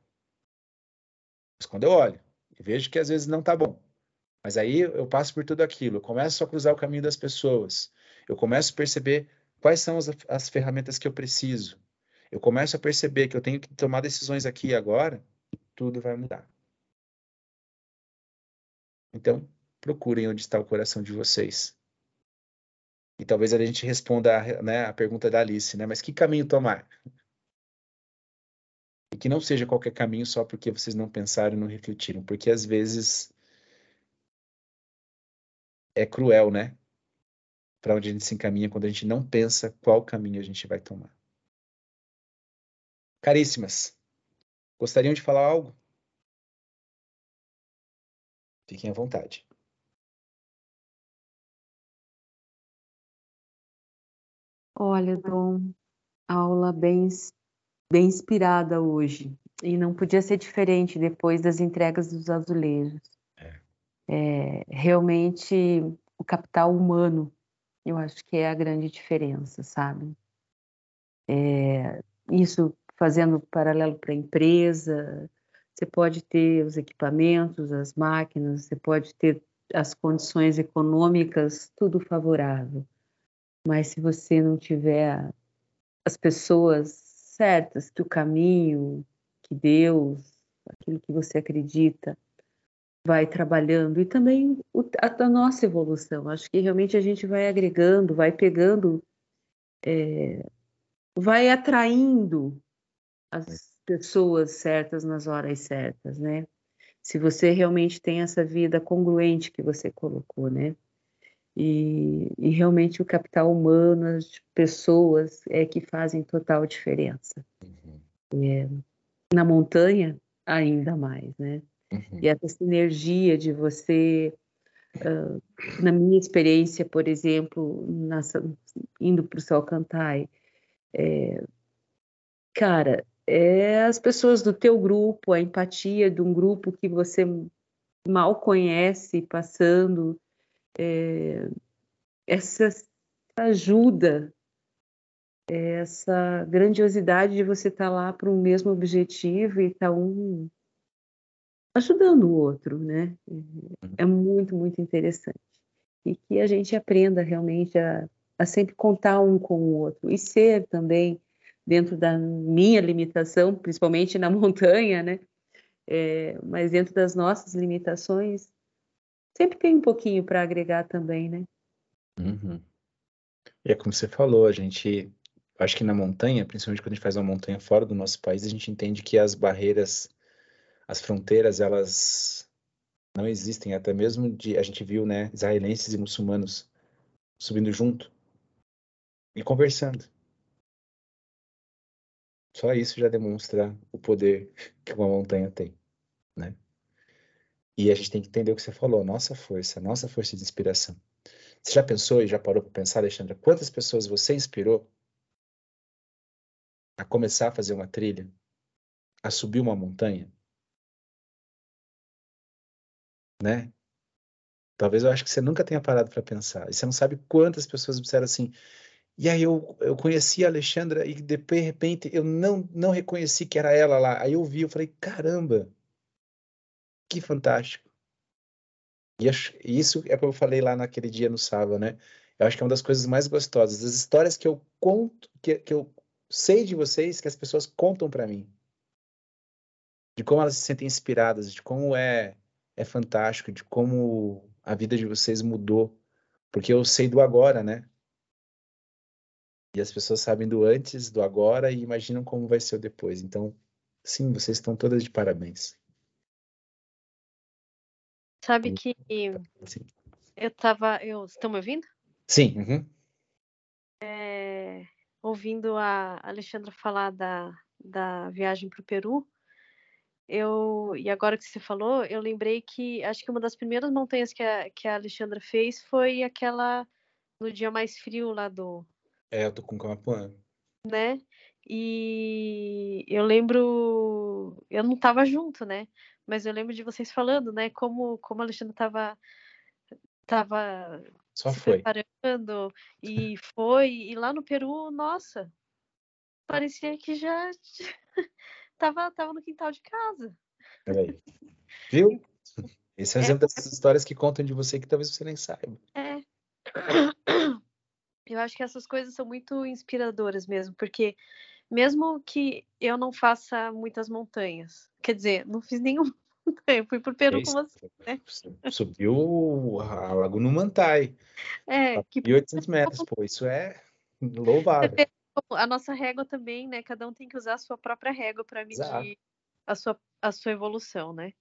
Mas quando eu olho e vejo que às vezes não está bom, mas aí eu passo por tudo aquilo, eu começo a cruzar o caminho das pessoas, eu começo a perceber quais são as, as ferramentas que eu preciso, eu começo a perceber que eu tenho que tomar decisões aqui e agora, tudo vai mudar. Então, procurem onde está o coração de vocês. E talvez a gente responda né, a pergunta da Alice, né? Mas que caminho tomar? E que não seja qualquer caminho só porque vocês não pensaram não refletiram, porque às vezes é cruel, né? Para onde a gente se encaminha quando a gente não pensa qual caminho a gente vai tomar. Caríssimas, gostariam de falar algo? Fiquem à vontade. Olha, Dom, aula bem, bem inspirada hoje. E não podia ser diferente depois das entregas dos azulejos. É. É, realmente, o capital humano, eu acho que é a grande diferença, sabe? É, isso fazendo paralelo para a empresa, você pode ter os equipamentos, as máquinas, você pode ter as condições econômicas, tudo favorável. Mas se você não tiver as pessoas certas, que o caminho, que Deus, aquilo que você acredita, vai trabalhando e também a, nossa evolução. Acho que realmente a gente vai agregando, vai pegando, é, vai atraindo as pessoas certas nas horas certas, né? Se você realmente tem essa vida congruente que você colocou, né? E, e, realmente o capital humano, as pessoas é que fazem total diferença. Uhum. É, na montanha, ainda mais, né? Uhum. E essa sinergia de você, uh, na minha experiência, por exemplo, indo para o Salcantay, é, cara, é as pessoas do teu grupo, a empatia de um grupo que você mal conhece passando é, essa ajuda, essa grandiosidade de você estar tá lá para um mesmo objetivo e estar tá um ajudando o outro, né? É muito, muito interessante. E que a gente aprenda realmente a, a sempre contar um com o outro e ser também dentro da minha limitação, principalmente na montanha, né? É, mas dentro das nossas limitações, sempre tem um pouquinho para agregar também, né? Uhum. E é como você falou, a gente, acho que na montanha, principalmente quando a gente faz uma montanha fora do nosso país, a gente entende que as barreiras, as fronteiras, elas não existem, até mesmo de, a gente viu, né, israelenses e muçulmanos subindo junto e conversando. Só isso já demonstra o poder que uma montanha tem, né? E a gente tem que entender o que você falou, nossa força, nossa força de inspiração. Você já pensou e já parou para pensar, Alexandra, quantas pessoas você inspirou a começar a fazer uma trilha, a subir uma montanha? Né? Talvez eu acho que você nunca tenha parado para pensar. E você não sabe quantas pessoas disseram assim. E aí eu, eu conheci a Alexandra e de repente eu não, não reconheci que era ela lá. Aí eu vi, eu falei, caramba, que fantástico. E isso é como eu falei lá naquele dia no sábado, né? Eu acho que é uma das coisas mais gostosas. As histórias que eu conto, que, que eu sei de vocês, que as pessoas contam para mim. De como elas se sentem inspiradas, de como é, é fantástico, de como a vida de vocês mudou. Porque eu sei do agora, né? E as pessoas sabem do antes, do agora e imaginam como vai ser o depois. Então, sim, vocês estão todas de parabéns. Sabe que Sim. eu tava. Eu, estão me ouvindo? Sim. Uhum. É, ouvindo a Alexandra falar da, da viagem para o Peru, eu e agora que você falou, eu lembrei que acho que uma das primeiras montanhas que a, que a Alexandra fez foi aquela no dia mais frio lá do. É, do Concamapuã. Né? E eu lembro, eu não estava junto, né? Mas eu lembro de vocês falando, né? Como como a Alexandra estava tava só se foi. preparando e foi e lá no Peru, nossa, parecia que já tava, tava no quintal de casa. Aí. Viu? Esse é um é, exemplo dessas histórias que contam de você que talvez você nem saiba. É. Eu acho que essas coisas são muito inspiradoras mesmo, porque mesmo que eu não faça muitas montanhas, quer dizer, não fiz nenhuma montanha, fui pro Peru com você, né? Subiu a Laguna Mantai. É, que 1.800 metros, pô, isso é louvável a nossa régua também, né? Cada um tem que usar a sua própria régua para medir a sua, a sua evolução, né?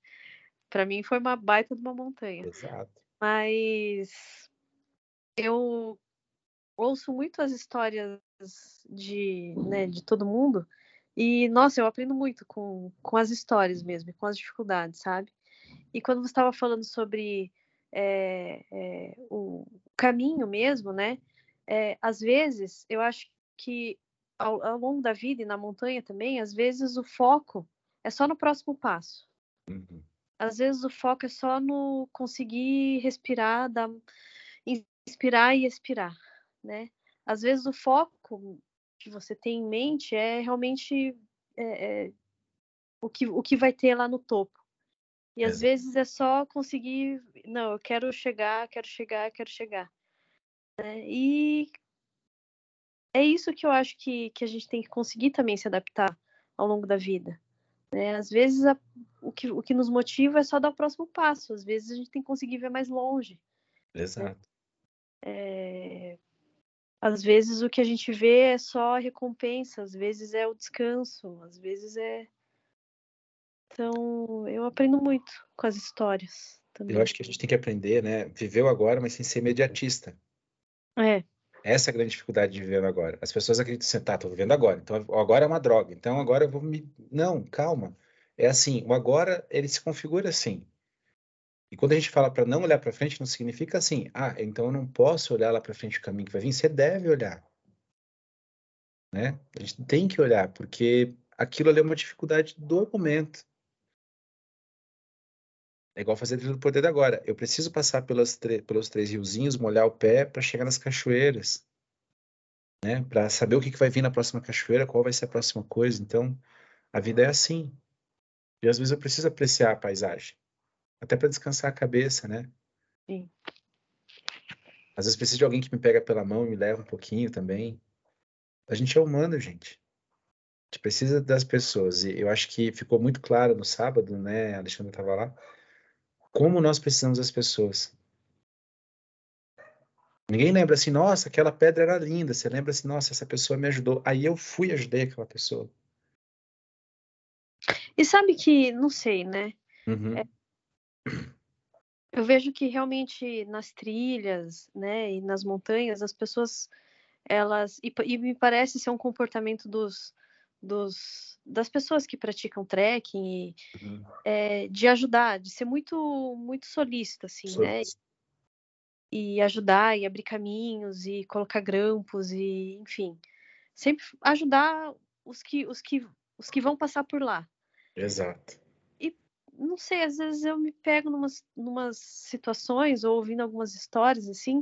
Para mim foi uma baita de uma montanha. Exato. Mas eu ouço muito as histórias de, né, de todo mundo e, nossa, eu aprendo muito com, com as histórias mesmo, com as dificuldades, sabe? E quando você estava falando sobre é, é, o caminho mesmo, né? É, às vezes eu acho que ao, ao, longo da vida e na montanha também, às vezes o foco é só no próximo passo. Uhum. Às vezes o foco é só no conseguir respirar, dar, inspirar e expirar, né? Às vezes o foco que você tem em mente é realmente é, é, o, que, o que vai ter lá no topo. E às vezes é só conseguir, não, eu quero chegar, quero chegar, quero chegar. Né? E é isso que eu acho que, que a gente tem que conseguir também se adaptar ao longo da vida. Né? Às vezes a, o, que, o que nos motiva é só dar o próximo passo, às vezes a gente tem que conseguir ver mais longe. Exato. É, às vezes o que a gente vê é só a recompensa, às vezes é o descanso, às vezes é. Então, eu aprendo muito com as histórias. Também. Eu acho que a gente tem que aprender, né? Viveu agora, mas sem ser imediatista. É. Essa é a grande dificuldade de viver agora. As pessoas acreditam assim, tá, tô vivendo agora, então agora é uma droga, então agora eu vou me. Não, calma. É assim, o agora ele se configura assim. E quando a gente fala para não olhar para frente, não significa assim, ah, então eu não posso olhar lá para frente o caminho que vai vir. Você deve olhar. Né? A gente tem que olhar, porque aquilo ali é uma dificuldade do momento. É igual fazer trilha do poder agora. Eu preciso passar pelos, pelos três riozinhos, molhar o pé para chegar nas cachoeiras. Né? Para saber o que, que vai vir na próxima cachoeira, qual vai ser a próxima coisa. Então, a vida é assim. E às vezes eu preciso apreciar a paisagem. Até para descansar a cabeça, né? Sim. Às vezes preciso de alguém que me pega pela mão e me leva um pouquinho também. A gente é humano, gente. A gente precisa das pessoas. E eu acho que ficou muito claro no sábado, né? A Alexandre estava lá como nós precisamos das pessoas. Ninguém lembra assim, nossa, aquela pedra era linda. Você lembra assim, nossa, essa pessoa me ajudou. Aí eu fui e ajudei aquela pessoa. E sabe que, não sei, né? Uhum. É, eu vejo que realmente nas trilhas, né, e nas montanhas, as pessoas, elas, e, e me parece ser um comportamento dos, dos, das pessoas que praticam trekking e, uhum. é, de ajudar, de ser muito muito solícito assim, né? E ajudar e abrir caminhos e colocar grampos e enfim, sempre ajudar os que os que os que vão passar por lá. Exato. Não sei, às vezes eu me pego numas, numas situações ou ouvindo algumas histórias assim,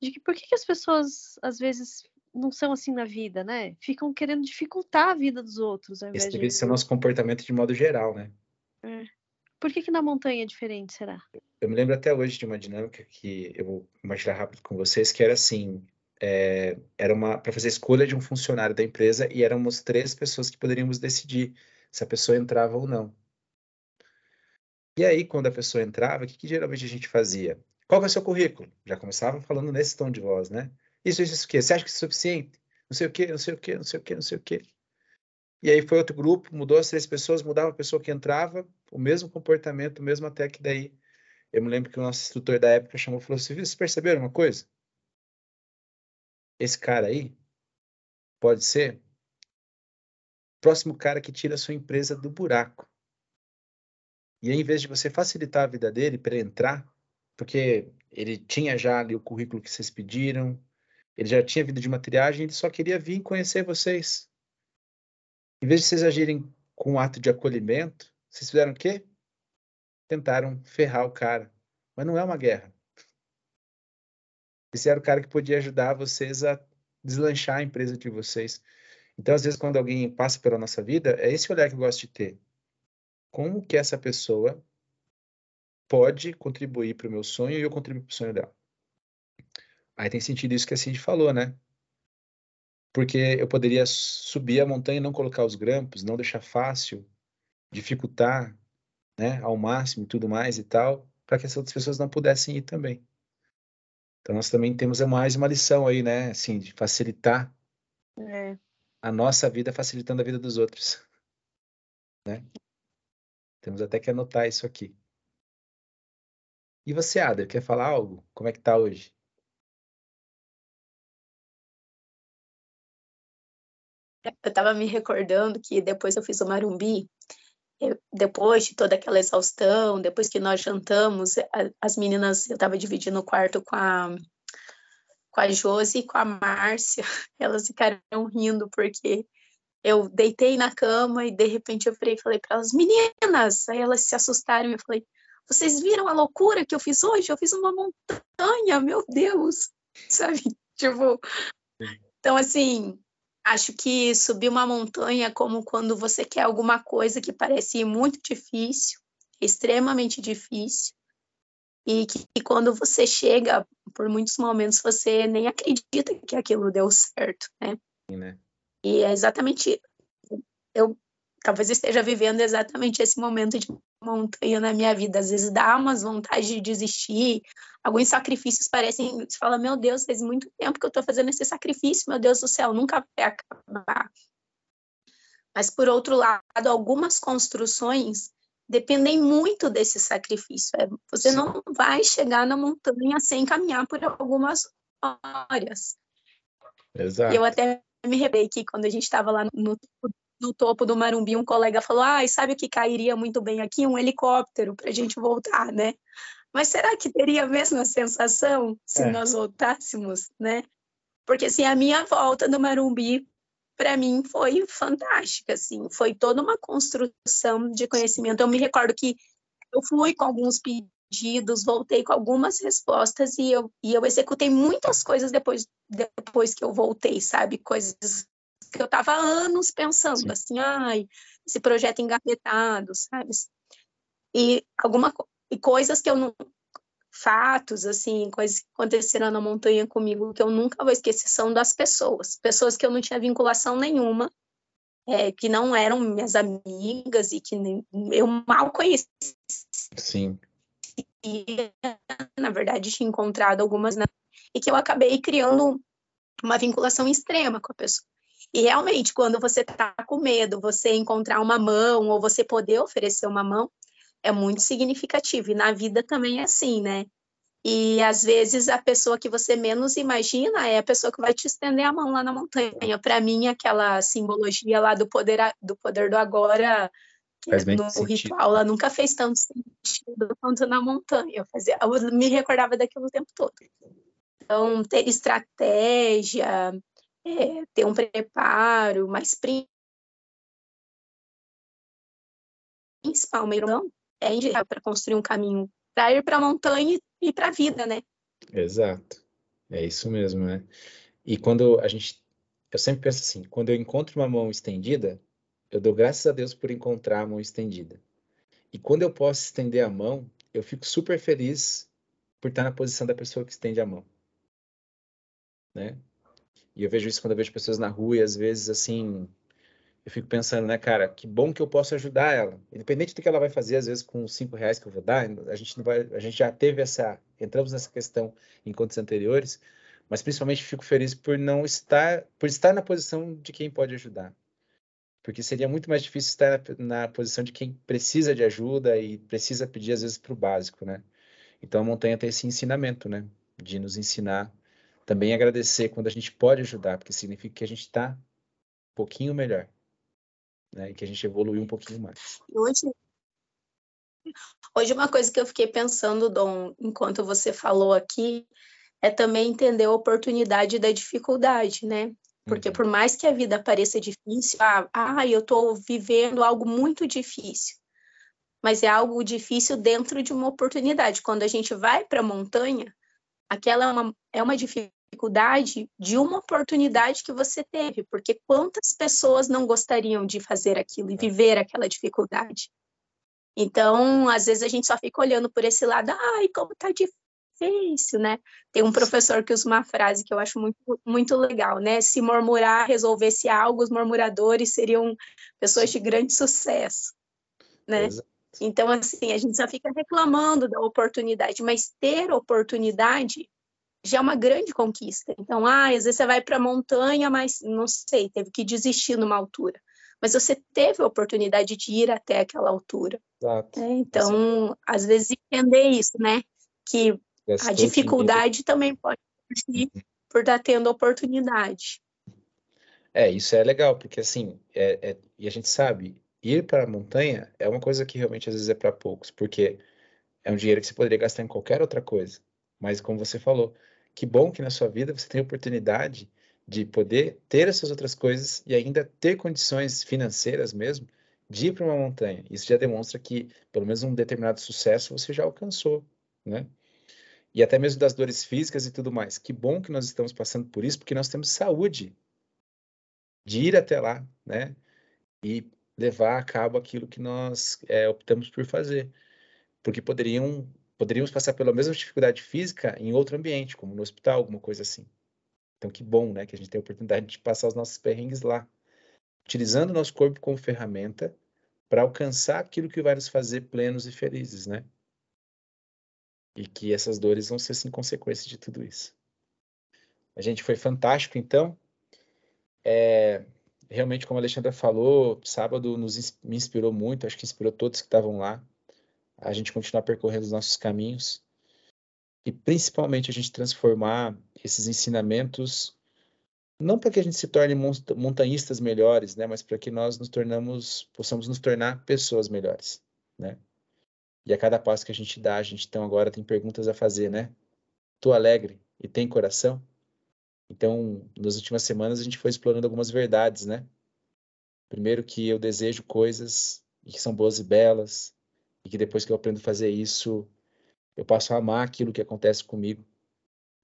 de que por que, que as pessoas às vezes não são assim na vida, né? Ficam querendo dificultar a vida dos outros. Esse deveria de... ser o nosso comportamento de modo geral, né? É. Por que, que na montanha é diferente, será? Eu me lembro até hoje de uma dinâmica que eu vou compartilhar rápido com vocês, que era assim, é, era uma para fazer a escolha de um funcionário da empresa e éramos três pessoas que poderíamos decidir se a pessoa entrava ou não. E aí, quando a pessoa entrava, o que, que geralmente a gente fazia? Qual é o seu currículo? Já começava falando nesse tom de voz, né? Isso, isso, isso, o quê? Você acha que isso é suficiente? Não sei o quê, não sei o quê, não sei o quê, não sei o quê. E aí foi outro grupo, mudou as três pessoas, mudava a pessoa que entrava, o mesmo comportamento, o mesmo até que daí eu me lembro que o nosso instrutor da época chamou e falou: Vocês perceberam uma coisa? Esse cara aí pode ser o próximo cara que tira a sua empresa do buraco. E aí, em vez de você facilitar a vida dele para entrar, porque ele tinha já ali o currículo que vocês pediram, ele já tinha vindo de uma triagem, ele só queria vir conhecer vocês. Em vez de vocês agirem com um ato de acolhimento, vocês fizeram o quê? Tentaram ferrar o cara. Mas não é uma guerra. Esse era o cara que podia ajudar vocês a deslanchar a empresa de vocês. Então, às vezes, quando alguém passa pela nossa vida, é esse olhar que eu gosto de ter como que essa pessoa pode contribuir para o meu sonho e eu contribuir para o sonho dela. Aí tem sentido isso que a Cindy falou, né? Porque eu poderia subir a montanha e não colocar os grampos, não deixar fácil, dificultar, né, ao máximo e tudo mais e tal, para que as outras pessoas não pudessem ir também. Então nós também temos mais uma lição aí, né, assim, de facilitar é. a nossa vida facilitando a vida dos outros, né? Temos até que anotar isso aqui. E você, Ada, quer falar algo? Como é que tá hoje? Eu estava me recordando que depois eu fiz o Marumbi, depois de toda aquela exaustão, depois que nós jantamos, as meninas, eu estava dividindo o quarto com a, com a Josi e com a Márcia, elas ficaram rindo porque eu deitei na cama e de repente eu virei e falei para elas, meninas! Aí elas se assustaram e eu falei, vocês viram a loucura que eu fiz hoje? Eu fiz uma montanha, meu Deus! Sabe? Tipo. Então, assim, acho que subir uma montanha como quando você quer alguma coisa que parece muito difícil, extremamente difícil, e que, que quando você chega, por muitos momentos, você nem acredita que aquilo deu certo, né? Sim, né? E é exatamente. Eu talvez esteja vivendo exatamente esse momento de montanha na minha vida. Às vezes dá umas vontades de desistir, alguns sacrifícios parecem. Você fala, meu Deus, faz muito tempo que eu estou fazendo esse sacrifício, meu Deus do céu, nunca vai acabar. Mas, por outro lado, algumas construções dependem muito desse sacrifício. É, você Sim. não vai chegar na montanha sem caminhar por algumas horas. Exato. Eu até me lembrei que quando a gente estava lá no, no, topo do Marumbi, um colega falou: ah, sabe o que cairia muito bem aqui? Um helicóptero para a gente voltar, né? Mas será que teria a mesma sensação se é. nós voltássemos, né? Porque assim, a minha volta do Marumbi para mim foi fantástica, assim, foi toda uma construção de conhecimento. Eu me recordo que eu fui com alguns pedidos, voltei com algumas respostas e eu, e eu executei muitas coisas depois, depois que eu voltei, sabe? Coisas que eu estava anos pensando, Sim. assim, ai, esse projeto engavetado, sabe? E alguma e coisas que eu não fatos assim, coisas que aconteceram na montanha comigo que eu nunca vou esquecer são das pessoas, pessoas que eu não tinha vinculação nenhuma, é, que não eram minhas amigas e que nem, eu mal conhecia. Sim na verdade, tinha encontrado algumas, e que eu acabei criando uma vinculação extrema com a pessoa. E realmente, quando você está com medo, você encontrar uma mão ou você poder oferecer uma mão é muito significativo. E na vida também é assim, né? E às vezes a pessoa que você menos imagina é a pessoa que vai te estender a mão lá na montanha. Para mim, aquela simbologia lá do poder do poder do agora Faz no sentido. ritual ela nunca fez tanto sentido quanto na montanha. Eu, fazia, eu me recordava daquilo o tempo todo. Então, ter estratégia, é, ter um preparo, mas principalmente não, é para construir um caminho para ir para a montanha e para a vida, né? Exato. É isso mesmo, né? E quando a gente. Eu sempre penso assim: quando eu encontro uma mão estendida, eu dou graças a Deus por encontrar a mão estendida. E quando eu posso estender a mão, eu fico super feliz por estar na posição da pessoa que estende a mão. Né? E eu vejo isso quando eu vejo pessoas na rua e às vezes assim, eu fico pensando, né, cara, que bom que eu posso ajudar ela. Independente do que ela vai fazer, às vezes com cinco reais que eu vou dar, a gente não vai, a gente já teve essa, entramos nessa questão em contos anteriores, mas principalmente fico feliz por não estar, por estar na posição de quem pode ajudar porque seria muito mais difícil estar na, na, posição de quem precisa de ajuda e precisa pedir às vezes para o básico, né? Então a montanha tem esse ensinamento, né? De nos ensinar também agradecer quando a gente pode ajudar, porque significa que a gente está um pouquinho melhor, né? E que a gente evoluiu um pouquinho mais. Hoje, hoje uma coisa que eu fiquei pensando, Dom, enquanto você falou aqui, é também entender a oportunidade da dificuldade, né? Porque uhum. por mais que a vida pareça difícil, ah, ah eu estou vivendo algo muito difícil, mas é algo difícil dentro de uma oportunidade. Quando a gente vai para a montanha, aquela é uma, é uma dificuldade de uma oportunidade que você teve, porque quantas pessoas não gostariam de fazer aquilo e viver aquela dificuldade? Então, às vezes a gente só fica olhando por esse lado, ai, como tá difícil, né? Tem um professor que usa uma frase que eu acho muito, muito legal, né? Se murmurar resolvesse algo, os murmuradores seriam pessoas de grande sucesso, né? Exato. Então, assim, a gente só fica reclamando da oportunidade, mas ter oportunidade já é uma grande conquista. Então, ah, às vezes você vai para a montanha, mas não sei, teve que desistir numa altura. Mas você teve a oportunidade de ir até aquela altura. Exato. É, então, às vezes, entender isso, né? Que a dificuldade também pode surgir por estar tá tendo oportunidade. É, isso é legal, porque assim, é, é, e a gente sabe, ir para a montanha é uma coisa que realmente às vezes é para poucos, porque é um dinheiro que você poderia gastar em qualquer outra coisa. Mas como você falou, que bom que na sua vida você tem a oportunidade de poder ter essas outras coisas e ainda ter condições financeiras mesmo de ir para uma montanha. Isso já demonstra que pelo menos um determinado sucesso você já alcançou, né? E até mesmo das dores físicas e tudo mais. Que bom que nós estamos passando por isso, porque nós temos saúde de ir até lá, né? E levar a cabo aquilo que nós é, optamos por fazer. Porque poderiam, poderíamos passar pela mesma dificuldade física em outro ambiente, como no hospital, alguma coisa assim. Então, que bom, né, que a gente tem a oportunidade de passar os nossos perrengues lá, utilizando o nosso corpo como ferramenta para alcançar aquilo que vai nos fazer plenos e felizes, né? E que essas dores vão ser, sim, consequência de tudo isso. A gente foi fantástico, então. É, realmente, como a Alexandra falou, sábado nos, me inspirou muito, acho que inspirou todos que estavam lá, a gente continuar percorrendo os nossos caminhos e principalmente a gente transformar esses ensinamentos não para que a gente se torne montanhistas melhores, né, mas para que nós nos tornamos, possamos nos tornar pessoas melhores, né? E a cada passo que a gente dá, a gente então agora tem perguntas a fazer, né? Tô alegre e tem coração? Então, nas últimas semanas a gente foi explorando algumas verdades, né? Primeiro que eu desejo coisas que são boas e belas, e que depois que eu aprendo a fazer isso, eu passo a amar aquilo que acontece comigo.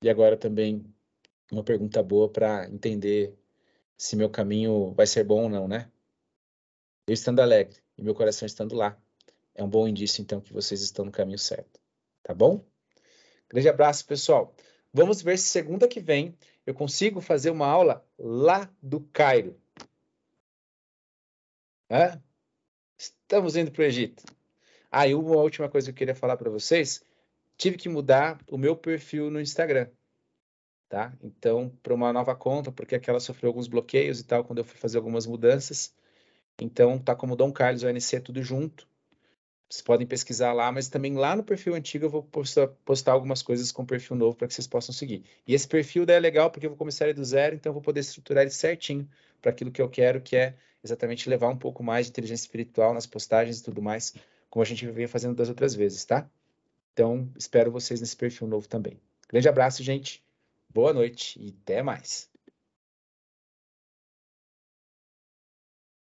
E agora também uma pergunta boa para entender se meu caminho vai ser bom ou não, né? Eu estando alegre e meu coração estando lá, é um bom indício então que vocês estão no caminho certo. Tá bom? Grande abraço, pessoal. Vamos ver se segunda que vem eu consigo fazer uma aula lá do Cairo. Estamos indo para o Egito. Ah, e uma última coisa que eu queria falar para vocês. Tive que mudar o meu perfil no Instagram. Tá? Então, para uma nova conta, porque aquela sofreu alguns bloqueios e tal, quando eu fui fazer algumas mudanças. Então, tá como Dom Carlos ONC tudo junto. Vocês podem pesquisar lá, mas também lá no perfil antigo eu vou postar, postar algumas coisas com perfil novo para que vocês possam seguir. E esse perfil daí é legal porque eu vou começar ele do zero, então eu vou poder estruturar ele certinho para aquilo que eu quero, que é exatamente levar um pouco mais de inteligência espiritual nas postagens e tudo mais, como a gente veio fazendo das outras vezes, tá? Então, espero vocês nesse perfil novo também. Grande abraço, gente. Boa noite e até mais.